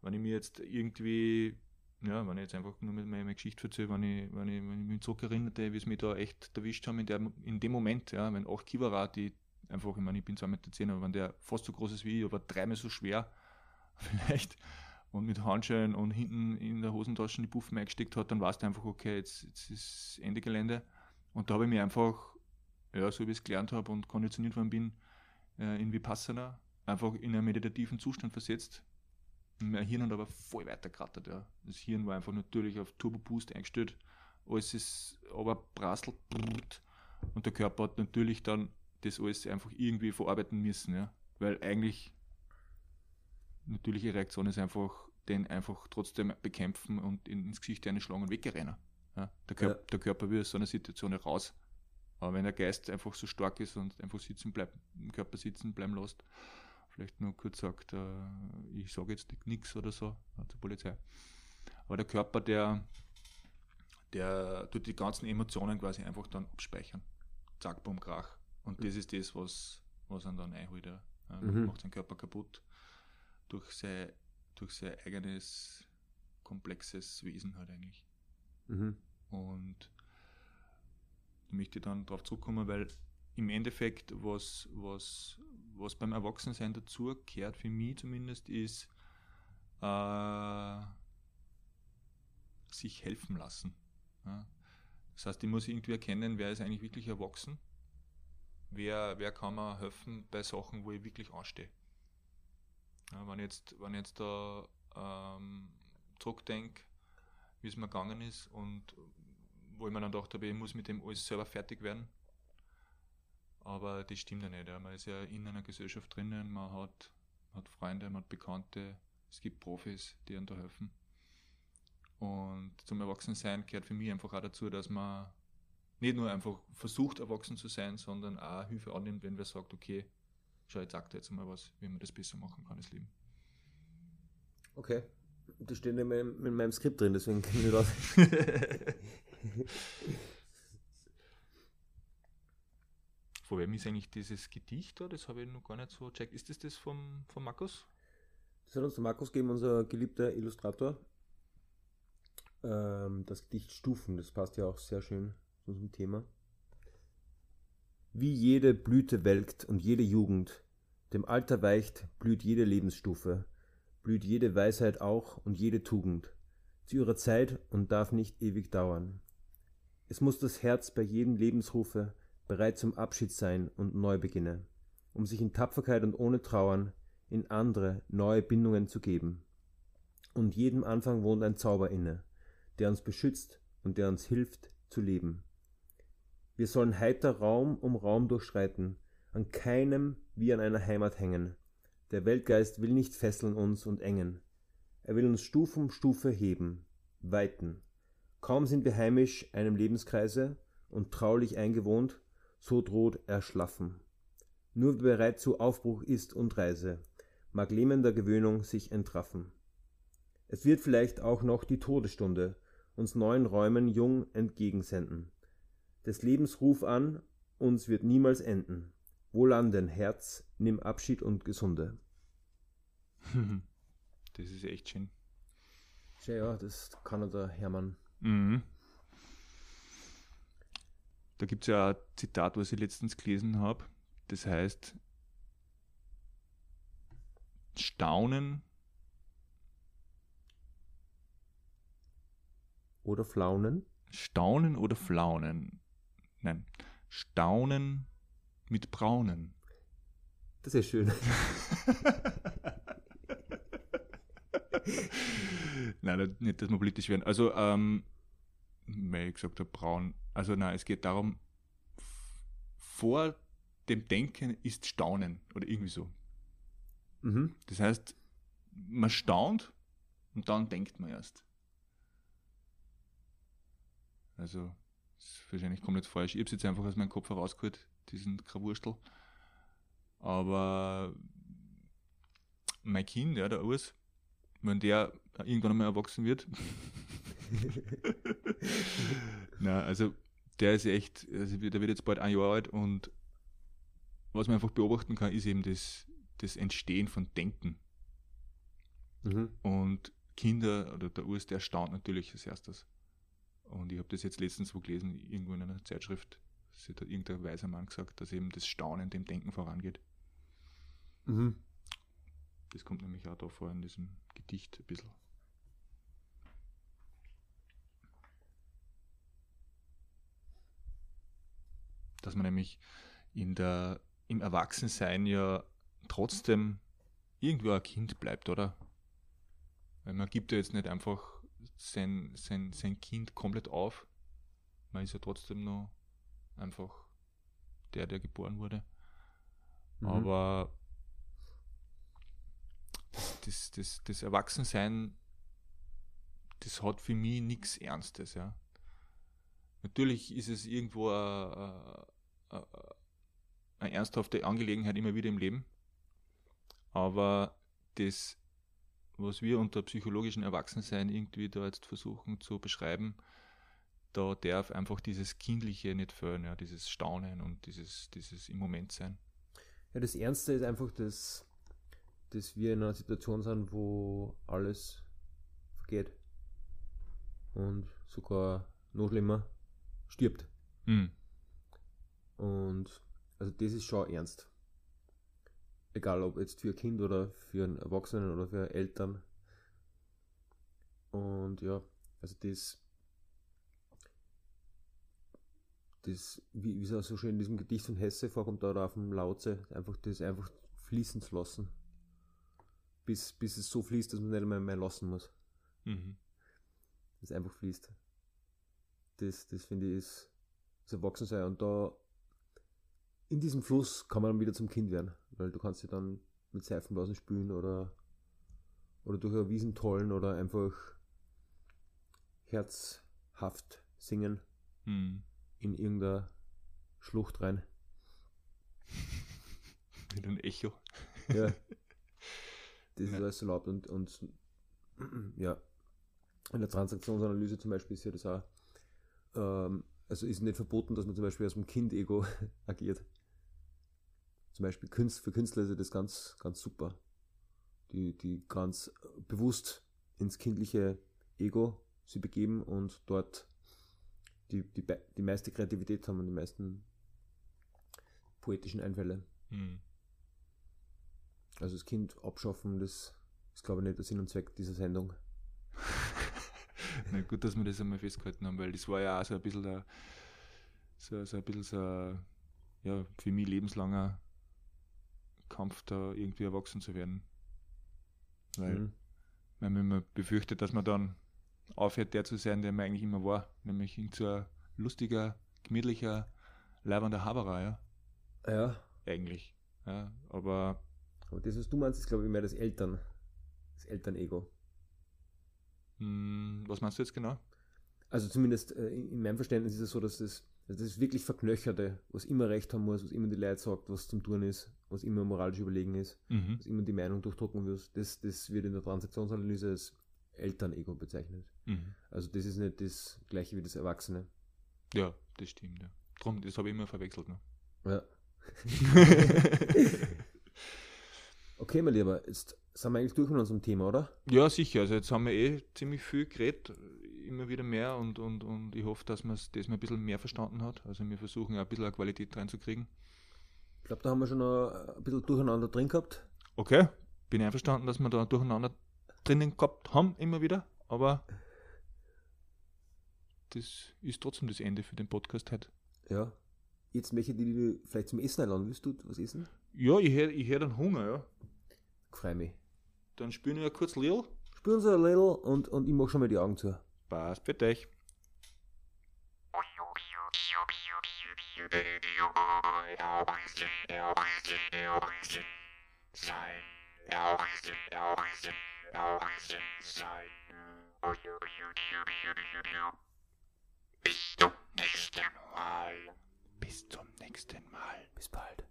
S2: wenn ich mir jetzt irgendwie, ja, wenn ich jetzt einfach nur mit meiner Geschichte erzähle, wenn ich, wenn ich, wenn ich mich zurückerinnerte, wie es mich da echt erwischt haben in, der, in dem Moment, ja, wenn 8 Kilo die einfach, ich meine, ich bin 2,10 Meter, aber wenn der fast so groß ist wie ich, aber dreimal so schwer, vielleicht, und mit Handschellen und hinten in der Hosentasche die Puffen eingesteckt hat, dann weißt du einfach, okay, jetzt, jetzt ist Ende Gelände. Und da habe ich mich einfach, ja, so wie ich es gelernt habe und konditioniert worden bin, äh, in Vipassana, einfach in einen meditativen Zustand versetzt. Mein Hirn hat aber voll weitergerattert, ja. Das Hirn war einfach natürlich auf Turbo Boost eingestellt. Alles ist aber prasselt und der Körper hat natürlich dann das alles einfach irgendwie verarbeiten müssen, ja. Weil eigentlich natürliche Reaktion ist einfach, den einfach trotzdem bekämpfen und ins Gesicht einschlagen und wegrennen. Ja, der, Körper, ja. der Körper will aus so einer Situation nicht raus. Aber wenn der Geist einfach so stark ist und einfach sitzen bleibt, im Körper sitzen bleiben lässt, vielleicht nur kurz sagt, äh, ich sage jetzt nichts oder so äh, zur Polizei. Aber der Körper, der, der tut die ganzen Emotionen quasi einfach dann abspeichern. Zack, bumm, krach. Und das ist das, was, was einen dann einholt. Ja. Mhm. Macht seinen Körper kaputt durch sein, durch sein eigenes komplexes Wesen halt eigentlich. Mhm. Und da möchte ich dann darauf zurückkommen, weil im Endeffekt, was, was, was beim Erwachsensein dazu gehört, für mich zumindest, ist äh, sich helfen lassen. Ja. Das heißt, ich muss irgendwie erkennen, wer ist eigentlich wirklich erwachsen, wer, wer kann mir helfen bei Sachen, wo ich wirklich anstehe. Ja, wenn, jetzt, wenn ich jetzt da ähm, zurückdenke, wie es mir gegangen ist und wo ich mir dann gedacht habe, ich muss mit dem alles selber fertig werden. Aber das stimmt ja nicht. Ja. Man ist ja in einer Gesellschaft drinnen, man hat, hat Freunde, man hat Bekannte, es gibt Profis, die einem da helfen. Und zum Erwachsensein gehört für mich einfach auch dazu, dass man nicht nur einfach versucht, erwachsen zu sein, sondern auch Hilfe annimmt, wenn wer sagt, okay, schau, jetzt sagt jetzt mal was, wie man das besser machen kann, das Leben.
S1: Okay. Das steht in meinem, in meinem Skript drin, deswegen kenne ich das.
S2: Von wem ist eigentlich dieses Gedicht da? Das habe ich noch gar nicht so checkt. Ist das das vom, vom Markus?
S1: Das hat uns der Markus gegeben, unser geliebter Illustrator. Ähm, das Gedicht Stufen, das passt ja auch sehr schön zu unserem Thema. Wie jede Blüte welkt und jede Jugend, dem Alter weicht, blüht jede Lebensstufe, blüht jede Weisheit auch und jede Tugend, zu ihrer Zeit und darf nicht ewig dauern. Es muss das Herz bei jedem Lebensrufe bereit zum Abschied sein und neu beginne, um sich in Tapferkeit und ohne Trauern in andere, neue Bindungen zu geben. Und jedem Anfang wohnt ein Zauber inne, der uns beschützt und der uns hilft zu leben. Wir sollen heiter Raum um Raum durchschreiten, an keinem wie an einer Heimat hängen. Der Weltgeist will nicht fesseln uns und engen. Er will uns Stufe um Stufe heben, weiten. Kaum sind wir heimisch einem Lebenskreise und traulich eingewohnt, so droht Erschlaffen. Nur wer bereit zu Aufbruch ist und Reise, mag lähmender Gewöhnung sich entraffen. Es wird vielleicht auch noch die Todesstunde uns neuen Räumen jung entgegensenden. Des Lebens Ruf an uns wird niemals enden. Wohlan denn Herz, nimm Abschied und Gesunde.
S2: Das ist echt schön.
S1: Ja, ja, das kann der Hermann.
S2: Mhm. Da gibt es ja ein Zitat, was ich letztens gelesen habe. Das heißt, Staunen
S1: oder Flaunen?
S2: Staunen oder Flaunen? Nein, Staunen mit Braunen.
S1: Das ist schön.
S2: nein, nicht, dass wir politisch werden. Also, ähm, weil ich gesagt habe, braun. Also, nein, es geht darum, vor dem Denken ist Staunen oder irgendwie so. Mhm. Das heißt, man staunt und dann denkt man erst. Also, das ist wahrscheinlich komplett falsch. Ich habe es jetzt einfach aus meinem Kopf herausgeholt, diesen Krawurstel. Aber mein Kind, ja, der Urs, wenn der irgendwann einmal erwachsen wird. Na, also der ist echt, also der wird jetzt bald ein Jahr alt und was man einfach beobachten kann, ist eben das, das Entstehen von Denken. Mhm. Und Kinder, oder der Urs, der staunt natürlich als erstes. Und ich habe das jetzt letztens wo gelesen, irgendwo in einer Zeitschrift, das hat irgendein weiser Mann gesagt, dass eben das Staunen dem Denken vorangeht. Mhm. Das kommt nämlich auch da vor in diesem Gedicht ein bisschen. Dass man nämlich in der, im Erwachsensein ja trotzdem irgendwo ein Kind bleibt, oder? Weil man gibt ja jetzt nicht einfach sein, sein, sein Kind komplett auf. Man ist ja trotzdem noch einfach der, der geboren wurde. Mhm. Aber das, das, das Erwachsensein, das hat für mich nichts Ernstes, ja. Natürlich ist es irgendwo eine, eine, eine ernsthafte Angelegenheit immer wieder im Leben, aber das, was wir unter psychologischen Erwachsensein irgendwie da jetzt versuchen zu beschreiben, da darf einfach dieses Kindliche nicht fehlen, ja, dieses Staunen und dieses, dieses im Moment sein.
S1: Ja, das Ernste ist einfach das, dass wir in einer Situation sind, wo alles vergeht. Und sogar noch schlimmer stirbt. Mhm. Und also das ist schon ernst. Egal ob jetzt für ein Kind oder für einen Erwachsenen oder für Eltern. Und ja, also das, das wie, wie es auch so schön in diesem Gedicht von Hesse vorkommt, da auf dem Lautze, einfach das einfach fließen zu lassen bis, bis es so fließt, dass man nicht mehr, mehr lassen muss. Mhm. Dass es einfach fließt. Das, das finde ich ist das Erwachsensein. Und da in diesem Fluss kann man dann wieder zum Kind werden, weil du kannst ja dann mit Seifenblasen spülen oder, oder durch eine Wiesen tollen oder einfach herzhaft singen mhm. in irgendeiner Schlucht rein.
S2: Mit einem Echo.
S1: Ja. Das ja. ist alles erlaubt und, und ja, in der Transaktionsanalyse zum Beispiel ist ja das auch, ähm, also ist nicht verboten, dass man zum Beispiel aus dem Kind-Ego agiert. Zum Beispiel für Künstler ist das ganz, ganz super. Die, die ganz bewusst ins kindliche Ego sie begeben und dort die, die, die meiste Kreativität haben und die meisten poetischen Einfälle. Mhm. Also das Kind abschaffen, das ist glaube ich nicht der Sinn und Zweck dieser Sendung.
S2: Na gut, dass wir das einmal festgehalten haben, weil das war ja auch so ein bisschen der, so, so ein bisschen so ja, für mich lebenslanger Kampf, da irgendwie erwachsen zu werden. Weil, mhm. weil man immer befürchtet, dass man dann aufhört, der zu sein, der man eigentlich immer war. Nämlich so ein lustiger, gemütlicher, leibender Haberer, ja.
S1: Ja.
S2: Eigentlich. Ja, aber
S1: aber das, was du meinst, ist, glaube ich, mehr das Eltern, das Elternego.
S2: Hm, was meinst du jetzt genau?
S1: Also zumindest äh, in meinem Verständnis ist es so, dass das Also das wirklich Verknöcherte, was immer recht haben muss, was immer die Leute sagt, was zum Tun ist, was immer moralisch überlegen ist,
S2: Mhm.
S1: was immer die Meinung durchdrucken muss. Das, das wird in der Transaktionsanalyse als Elternego bezeichnet.
S2: Mhm.
S1: Also das ist nicht das gleiche wie das Erwachsene.
S2: Ja, das stimmt, ja. Drum, das habe ich immer verwechselt. Ne?
S1: Ja. Okay, mein Lieber, jetzt sind wir eigentlich durch mit unserem Thema, oder?
S2: Ja, sicher. Also jetzt haben wir eh ziemlich viel geredet, immer wieder mehr und, und, und ich hoffe, dass man das mal ein bisschen mehr verstanden hat. Also wir versuchen ja ein bisschen eine Qualität reinzukriegen.
S1: Ich glaube, da haben wir schon ein bisschen durcheinander drin gehabt.
S2: Okay, bin einverstanden, dass wir da durcheinander drinnen gehabt haben, immer wieder, aber das ist trotzdem das Ende für den Podcast heute.
S1: Ja. Jetzt möchte ich dich vielleicht zum Essen einladen. Willst du was essen?
S2: Ja, ich hätte ich hätt einen Hunger, ja.
S1: Freue mich.
S2: Dann spielen wir kurz Lil.
S1: Spüren Sie ein little und, und ich mache schon mal die Augen zu.
S2: Passt für dich.
S3: Bis zum nächsten Mal.
S2: Bis zum nächsten Mal.
S1: Bis bald.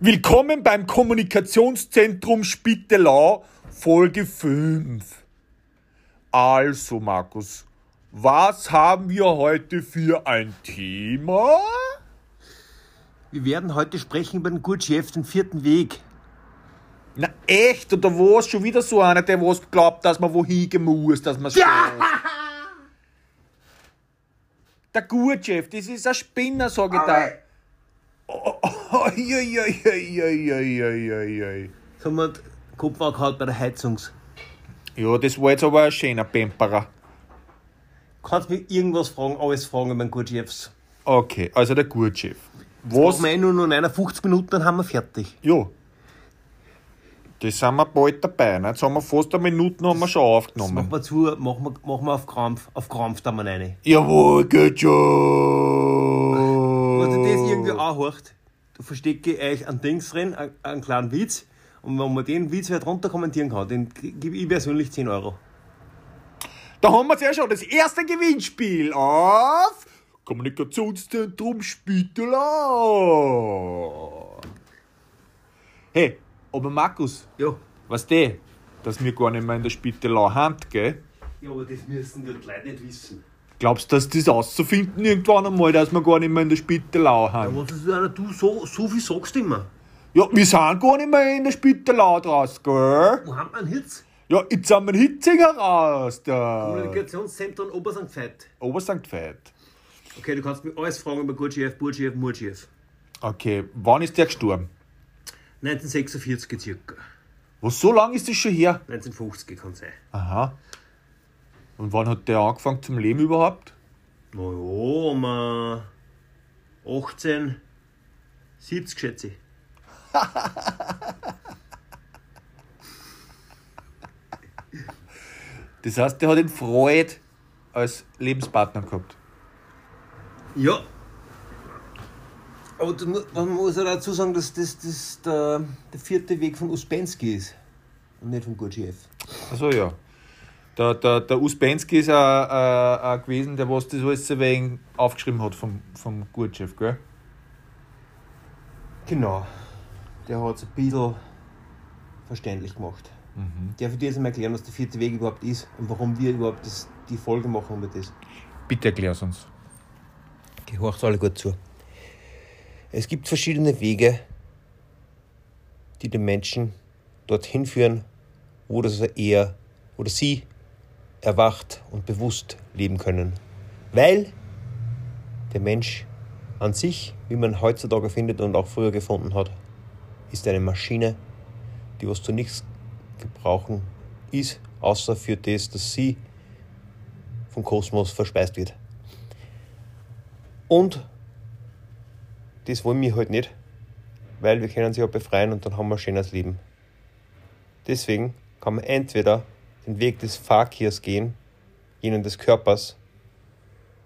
S4: Willkommen beim Kommunikationszentrum Spittelau, Folge 5. Also, Markus, was haben wir heute für ein Thema?
S1: Wir werden heute sprechen über den Gurdjieff, den vierten Weg.
S4: Na echt? Oder was? Schon wieder so einer, der was glaubt, dass man wohin gehen muss, dass man ja. Der Gurdjieff, das ist ein Spinner, sag ich da.
S1: So Sondern Kupfer halt bei der Heizung.
S4: Ja, das war jetzt aber ein schöner Pemperer.
S1: Kannst mich irgendwas fragen, alles fragen mein den Gurtchefs.
S4: Okay, also der Gurtchef.
S1: Was?
S4: Ich
S1: eh meine, nur 59 Minuten, dann haben wir fertig.
S4: Ja. Das sind wir bald dabei. Ne? Jetzt haben wir fast eine Minute haben wir schon aufgenommen.
S1: Das machen wir zu, machen wir, machen wir auf Krampf. Auf Krampf da mal rein.
S4: Jawohl, geht schon.
S1: Also Warte, das irgendwie anhört, da verstecke ich euch ein Dings drin, einen, einen kleinen Witz. Und wenn man den Witz halt runter kommentieren kann, den gebe ich persönlich 10 Euro.
S4: Da haben wir ja schon das erste Gewinnspiel auf Kommunikationszentrum Spittelau. Hey, aber Markus,
S1: Ja.
S4: was der, dass wir gar nicht mehr in der Spittelau Hand, gell?
S1: Ja, aber das müssen die Leute nicht wissen.
S4: Glaubst du, dass das auszufinden irgendwann einmal, dass wir gar nicht mehr in der Spittelau haben?
S1: Was ist du so, so viel sagst immer?
S4: Ja, wir sind gar nicht mehr in der Spittelau draus, gell?
S1: Wo haben wir einen Hitz?
S4: Ja, jetzt sind wir in Hitzinger raus, da.
S1: Kommunikationszentrum Obersankt Veit.
S4: Obersankt Veit.
S1: Okay, du kannst mich alles fragen über Gurdjieff, Burjieff, Murjieff.
S4: Okay, wann ist der gestorben?
S1: 1946 circa.
S4: Was, so lang ist das schon her?
S1: 1950 kann sein.
S4: Aha. Und wann hat der angefangen zum Leben überhaupt?
S1: Na ja, um äh, 18, 70 schätze ich.
S4: Das heißt, der hat den Freud als Lebenspartner gehabt.
S1: Ja. Aber man muss ja dazu sagen, dass das, das der, der vierte Weg von Uspensky ist. Und nicht von Gurdjieff.
S4: Achso, ja. Der, der, der Uspensky ist auch, äh, auch gewesen, der was das alles so wegen aufgeschrieben hat vom, vom Gurdjieff, gell?
S1: Genau. Der hat es ein bisschen verständlich gemacht. Darf ich dir jetzt mal erklären, was der vierte Weg überhaupt ist und warum wir überhaupt das, die Folge machen über das?
S4: Bitte erklär's uns.
S1: Gehorcht alle gut zu. Es gibt verschiedene Wege, die den Menschen dorthin führen, wo das er oder sie erwacht und bewusst leben können. Weil der Mensch an sich, wie man heutzutage findet und auch früher gefunden hat, ist eine Maschine, die was zu nichts gebrauchen ist, außer für das, dass sie vom Kosmos verspeist wird. Und das wollen wir halt nicht, weil wir können sich ja befreien und dann haben wir ein schönes Leben. Deswegen kann man entweder den Weg des Fakirs gehen, jenen des Körpers,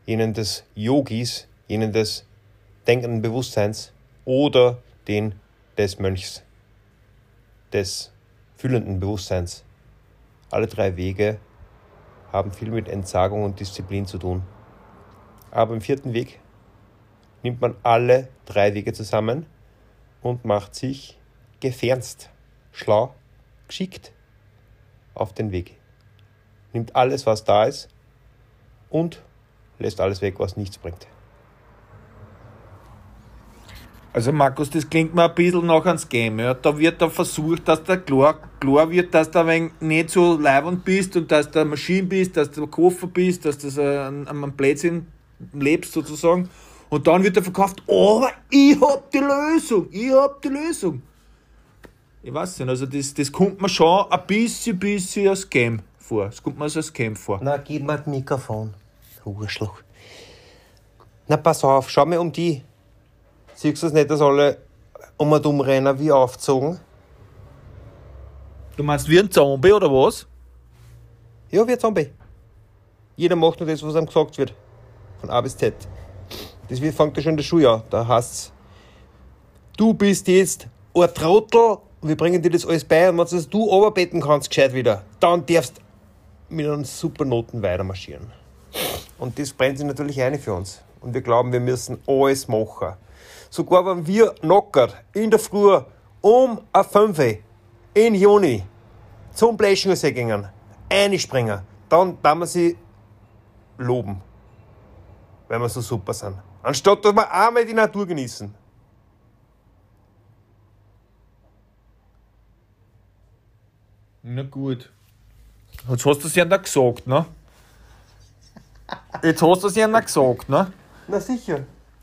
S1: jenen des Yogis, jenen des denkenden Bewusstseins oder den des Mönchs, des fühlenden Bewusstseins. Alle drei Wege haben viel mit Entsagung und Disziplin zu tun. Aber im vierten Weg nimmt man alle drei Wege zusammen und macht sich gefernst, schlau, geschickt auf den Weg. Nimmt alles, was da ist und lässt alles weg, was nichts bringt.
S4: Also Markus, das klingt mir ein bisschen nach einem Scam. Ja. Da wird da versucht, dass der klar, klar wird, dass du ein nicht so leibend bist und dass du eine Maschine bist, dass du ein Koffer bist, dass du an einem Blödsinn lebst sozusagen. Und dann wird er verkauft, aber ich hab die Lösung, ich hab die Lösung. Ich weiß nicht, also das, das kommt mir schon ein bisschen, bisschen als Scam vor. Das kommt mir als ein Scam vor.
S1: Na, gib mir das Mikrofon. Urschluch. Na, pass auf, schau mir um die. Siehst du es nicht, dass alle um und um rennen wie aufgezogen?
S4: Du meinst wie ein Zombie oder was?
S1: Ja, wie ein Zombie. Jeder macht nur das, was ihm gesagt wird. Von A bis Z. Das wird, fängt ja schon in der Schule an. Da heißt du bist jetzt ein Trottel, wir bringen dir das alles bei und wenn du runterbeten kannst, gescheit wieder, dann darfst mit einem super Noten weitermarschieren. Und das brennt sich natürlich ein für uns. Und wir glauben, wir müssen alles machen. Sogar wenn wir knocker in der Früh um eine 5 in Juni zum Bläschensee gingen, einspringen, dann darf man sie loben, weil wir so super sind. Anstatt dass wir einmal die Natur genießen.
S4: Na gut. Jetzt hast du es ja da gesagt, ne? Jetzt hast du es ja da gesagt, ne?
S1: Na sicher.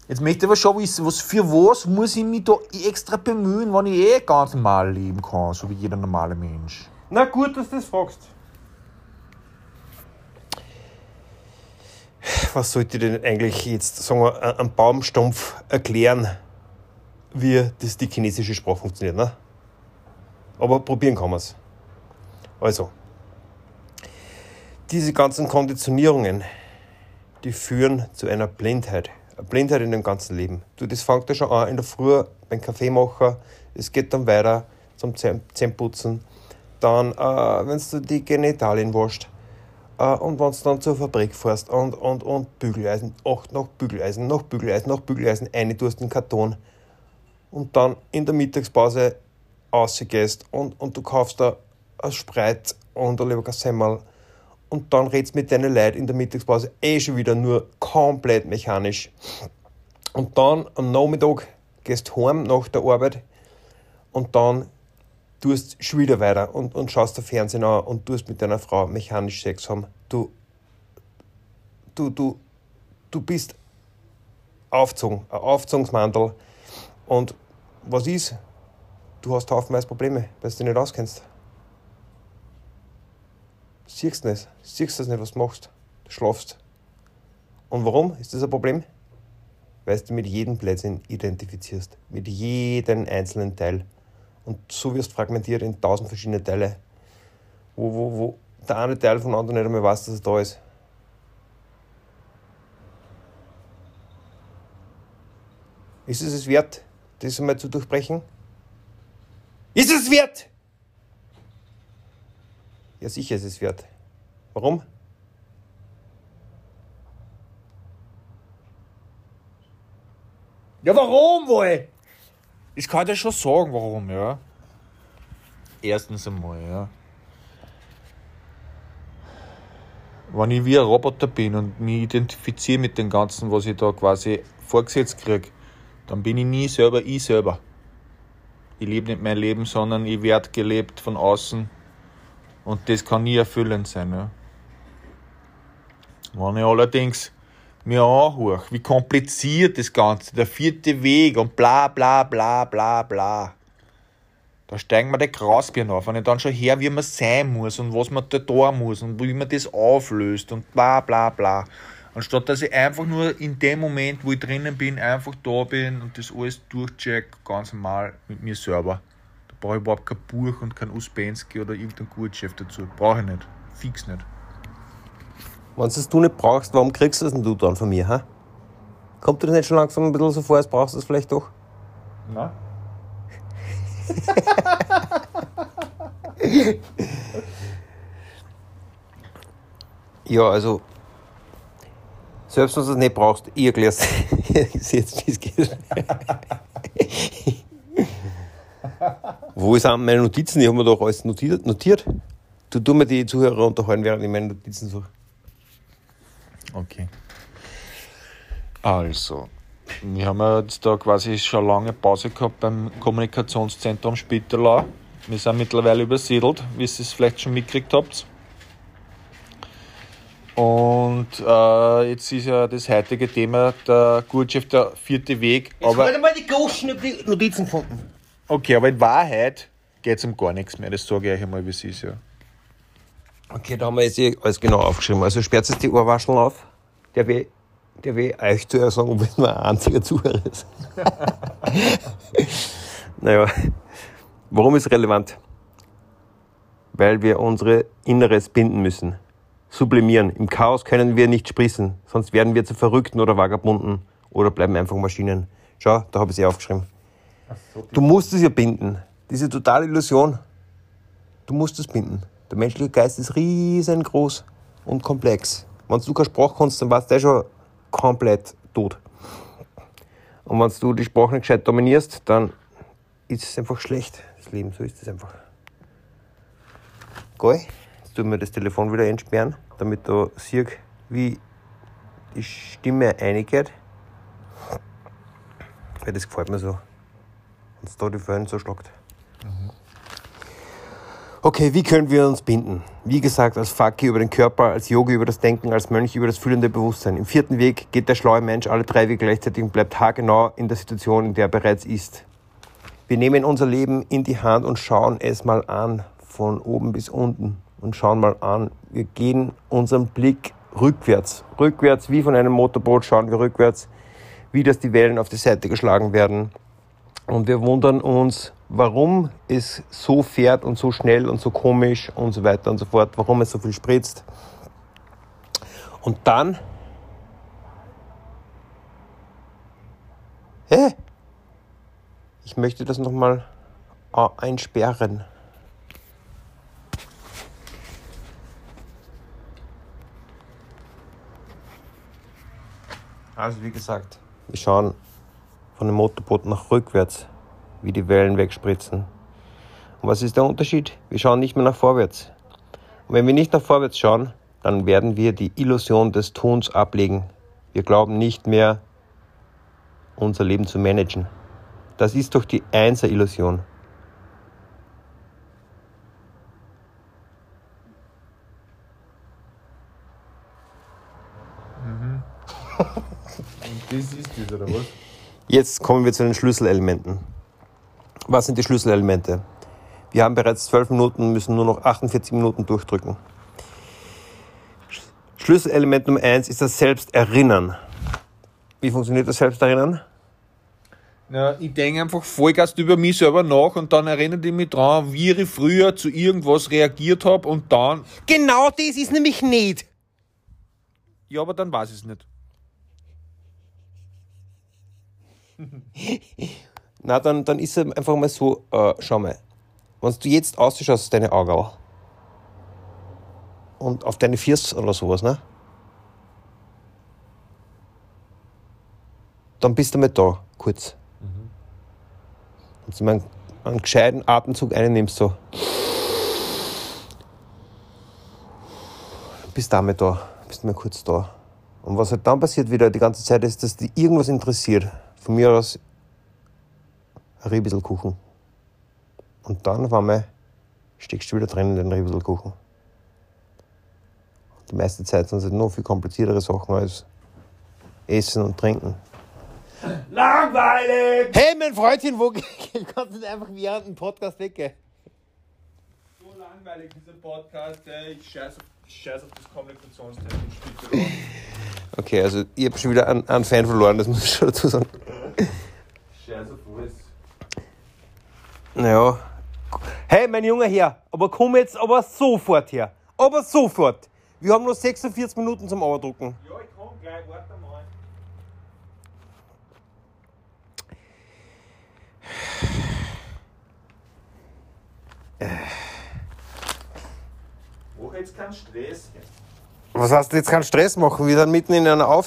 S4: Jetzt möchte ich aber schon wissen, was für was muss ich mich da extra bemühen, wenn ich eh ganz normal leben kann, so wie jeder normale Mensch.
S1: Na gut, dass du das fragst. Was sollte ich denn eigentlich jetzt, sagen wir, am Baumstumpf erklären, wie das die chinesische Sprache funktioniert, ne? Aber probieren kann man es. Also, diese ganzen Konditionierungen, die führen zu einer Blindheit. Eine Blindheit in dem ganzen Leben. Du, das fängt ja schon an in der Früh beim Kaffeemacher, es geht dann weiter zum Zähneputzen, dann, äh, wenn du die Genitalien waschst, äh, und wenn du dann zur Fabrik fährst und, und, und Bügeleisen, ach, noch Bügeleisen, noch Bügeleisen, noch Bügeleisen, eine tust in den Karton. Und dann in der Mittagspause rausgehst und, und du kaufst da ein Spreit und ein Leberkassemmel und dann redest mit deinen Leuten in der Mittagspause eh schon wieder nur komplett mechanisch. Und dann am Nachmittag gehst du heim nach der Arbeit und dann tust du schon wieder weiter und, und schaust der Fernsehen an und tust mit deiner Frau mechanisch Sex haben. Du, du, du, du bist aufgezogen, ein Aufzugungsmantel. Und was ist? Du hast haufenweise Probleme, weil du dich nicht auskennst. Siehst nicht, siehst das nicht, was du machst. Du schlafst. Und warum ist das ein Problem? Weil du mit jedem Plätzchen identifizierst. Mit jedem einzelnen Teil. Und so wirst du fragmentiert in tausend verschiedene Teile. Wo, wo, wo der eine Teil von anderen nicht einmal weiß, dass er da ist. Ist es es wert, das einmal zu durchbrechen? Ist es wert? Ja, sicher ist es wert. Warum?
S4: Ja, warum wohl? Ich kann dir schon sagen, warum, ja. Erstens einmal, ja. Wenn ich wie ein Roboter bin und mich identifiziere mit dem Ganzen, was ich da quasi vorgesetzt kriege, dann bin ich nie selber ich selber. Ich lebe nicht mein Leben, sondern ich werde gelebt von außen und das kann nie erfüllend sein. Ja. Wenn ich allerdings mir anhöre, wie kompliziert das Ganze, der vierte Weg und bla bla bla bla bla, da steigen mir die Krausbirnen auf. Wenn ich dann schon her, wie man sein muss und was man da tun muss und wie man das auflöst und bla bla bla. Anstatt dass ich einfach nur in dem Moment, wo ich drinnen bin, einfach da bin und das alles durchcheck, ganz normal mit mir selber. Brauche ich überhaupt kein Buch und kein Uspensky oder irgendein Gutchef dazu. Brauche ich nicht. Fix nicht.
S1: Wenn du es du nicht brauchst, warum kriegst du es denn du dann von mir, ha? Kommt dir das nicht schon langsam ein bisschen so vor, als brauchst du es vielleicht doch?
S4: Na?
S1: Ja, also, selbst wenn du es nicht brauchst, ich erkläre es jetzt, wie es geht. Wo sind meine Notizen? Ich habe mir doch alles notiert. notiert. Du tu mir die Zuhörer unterhalten, während ich meine Notizen suche.
S4: Okay. Also, wir haben ja jetzt da quasi schon lange Pause gehabt beim Kommunikationszentrum Spittelau. Wir sind mittlerweile übersiedelt, wie ihr es vielleicht schon mitgekriegt habt. Und äh, jetzt ist ja das heutige Thema der Gutschrift der vierte Weg. Aber,
S1: mal die Goschen über die Notizen gefunden.
S4: Okay, aber in Wahrheit geht es um gar nichts mehr. Das sage ich euch einmal, wie es ist. Ja.
S1: Okay, da haben wir jetzt eh alles genau aufgeschrieben. Also sperrt jetzt die Ohrwascheln auf. Der will, der will euch zuerst sagen, wenn nur ein einziger Zuhörer ist. naja, warum ist relevant? Weil wir unsere Inneres binden müssen. Sublimieren. Im Chaos können wir nicht sprießen, sonst werden wir zu Verrückten oder Vagabunden oder bleiben einfach Maschinen. Schau, da habe ich sie aufgeschrieben. Du musst es ja binden. Diese totale Illusion. Du musst es binden. Der menschliche Geist ist riesengroß und komplex. Wenn du keine Sprache kannst, dann warst du eh schon komplett tot. Und wenn du die Sprache nicht gescheit dominierst, dann ist es einfach schlecht, das Leben. So ist es einfach. Geil. Jetzt tun wir das Telefon wieder entsperren, damit du siehst, wie die Stimme eingeht. Weil das gefällt mir so. Es da die Föhn so schlagt. Okay, wie können wir uns binden? Wie gesagt, als Fakir über den Körper, als Yogi über das Denken, als Mönch über das fühlende Bewusstsein. Im vierten Weg geht der schlaue Mensch alle drei Wege gleichzeitig und bleibt haargenau in der Situation, in der er bereits ist. Wir nehmen unser Leben in die Hand und schauen es mal an, von oben bis unten. Und schauen mal an. Wir gehen unseren Blick rückwärts. Rückwärts, wie von einem Motorboot, schauen wir rückwärts, wie das die Wellen auf die Seite geschlagen werden. Und wir wundern uns, warum es so fährt und so schnell und so komisch und so weiter und so fort, warum es so viel spritzt. Und dann, hä? Ich möchte das nochmal einsperren. Also wie gesagt, wir schauen von dem Motorboot nach rückwärts, wie die Wellen wegspritzen. Und was ist der Unterschied? Wir schauen nicht mehr nach vorwärts. Und wenn wir nicht nach vorwärts schauen, dann werden wir die Illusion des Tuns ablegen. Wir glauben nicht mehr, unser Leben zu managen. Das ist doch die Einser-Illusion.
S4: Das ist das, oder was?
S1: Jetzt kommen wir zu den Schlüsselelementen. Was sind die Schlüsselelemente? Wir haben bereits 12 Minuten, müssen nur noch 48 Minuten durchdrücken. Schlüsselelement Nummer 1 ist das Selbsterinnern. Wie funktioniert das Selbsterinnern?
S4: Ja, ich denke einfach Vollgas über mich selber nach und dann erinnere ich mich dran, wie ich früher zu irgendwas reagiert habe und dann.
S1: Genau das ist nämlich nicht.
S4: Ja, aber dann weiß ich es nicht.
S1: Na, dann, dann ist es einfach mal so, äh, schau mal, wenn du jetzt ausschaust aus deine Augen und auf deine Füße oder sowas, ne? Dann bist du mal da, kurz. Und du mal einen, gescheiten Atemzug einnimmst, so. Bist du mal da, bist mal kurz da. Und was halt dann passiert wieder die ganze Zeit ist, dass dich irgendwas interessiert. Von mir aus ein Riebisselkuchen. Und dann auf einmal steckst du wieder drin in den Riebisselkuchen. Die meiste Zeit sind es halt noch viel kompliziertere Sachen als Essen und Trinken.
S4: Langweilig!
S1: Hey, mein Freundchen, wo kannst du nicht einfach während dem Podcast weggehen?
S4: So langweilig dieser Podcast, ey. Ich scheiß auf, ich scheiß auf das Kommunikationstechnik.
S1: Okay, also ich habe schon wieder einen, einen Fan verloren, das muss ich schon dazu sagen.
S4: Scheiß auf alles.
S1: Naja. Hey, mein junger Herr, aber komm jetzt aber sofort her. Aber sofort. Wir haben nur 46 Minuten zum Auerdrucken.
S4: Ja, ich komm gleich, warte mal. Mach jetzt keinen Stress.
S1: Was heißt jetzt keinen Stress machen? Wir sind mitten in einer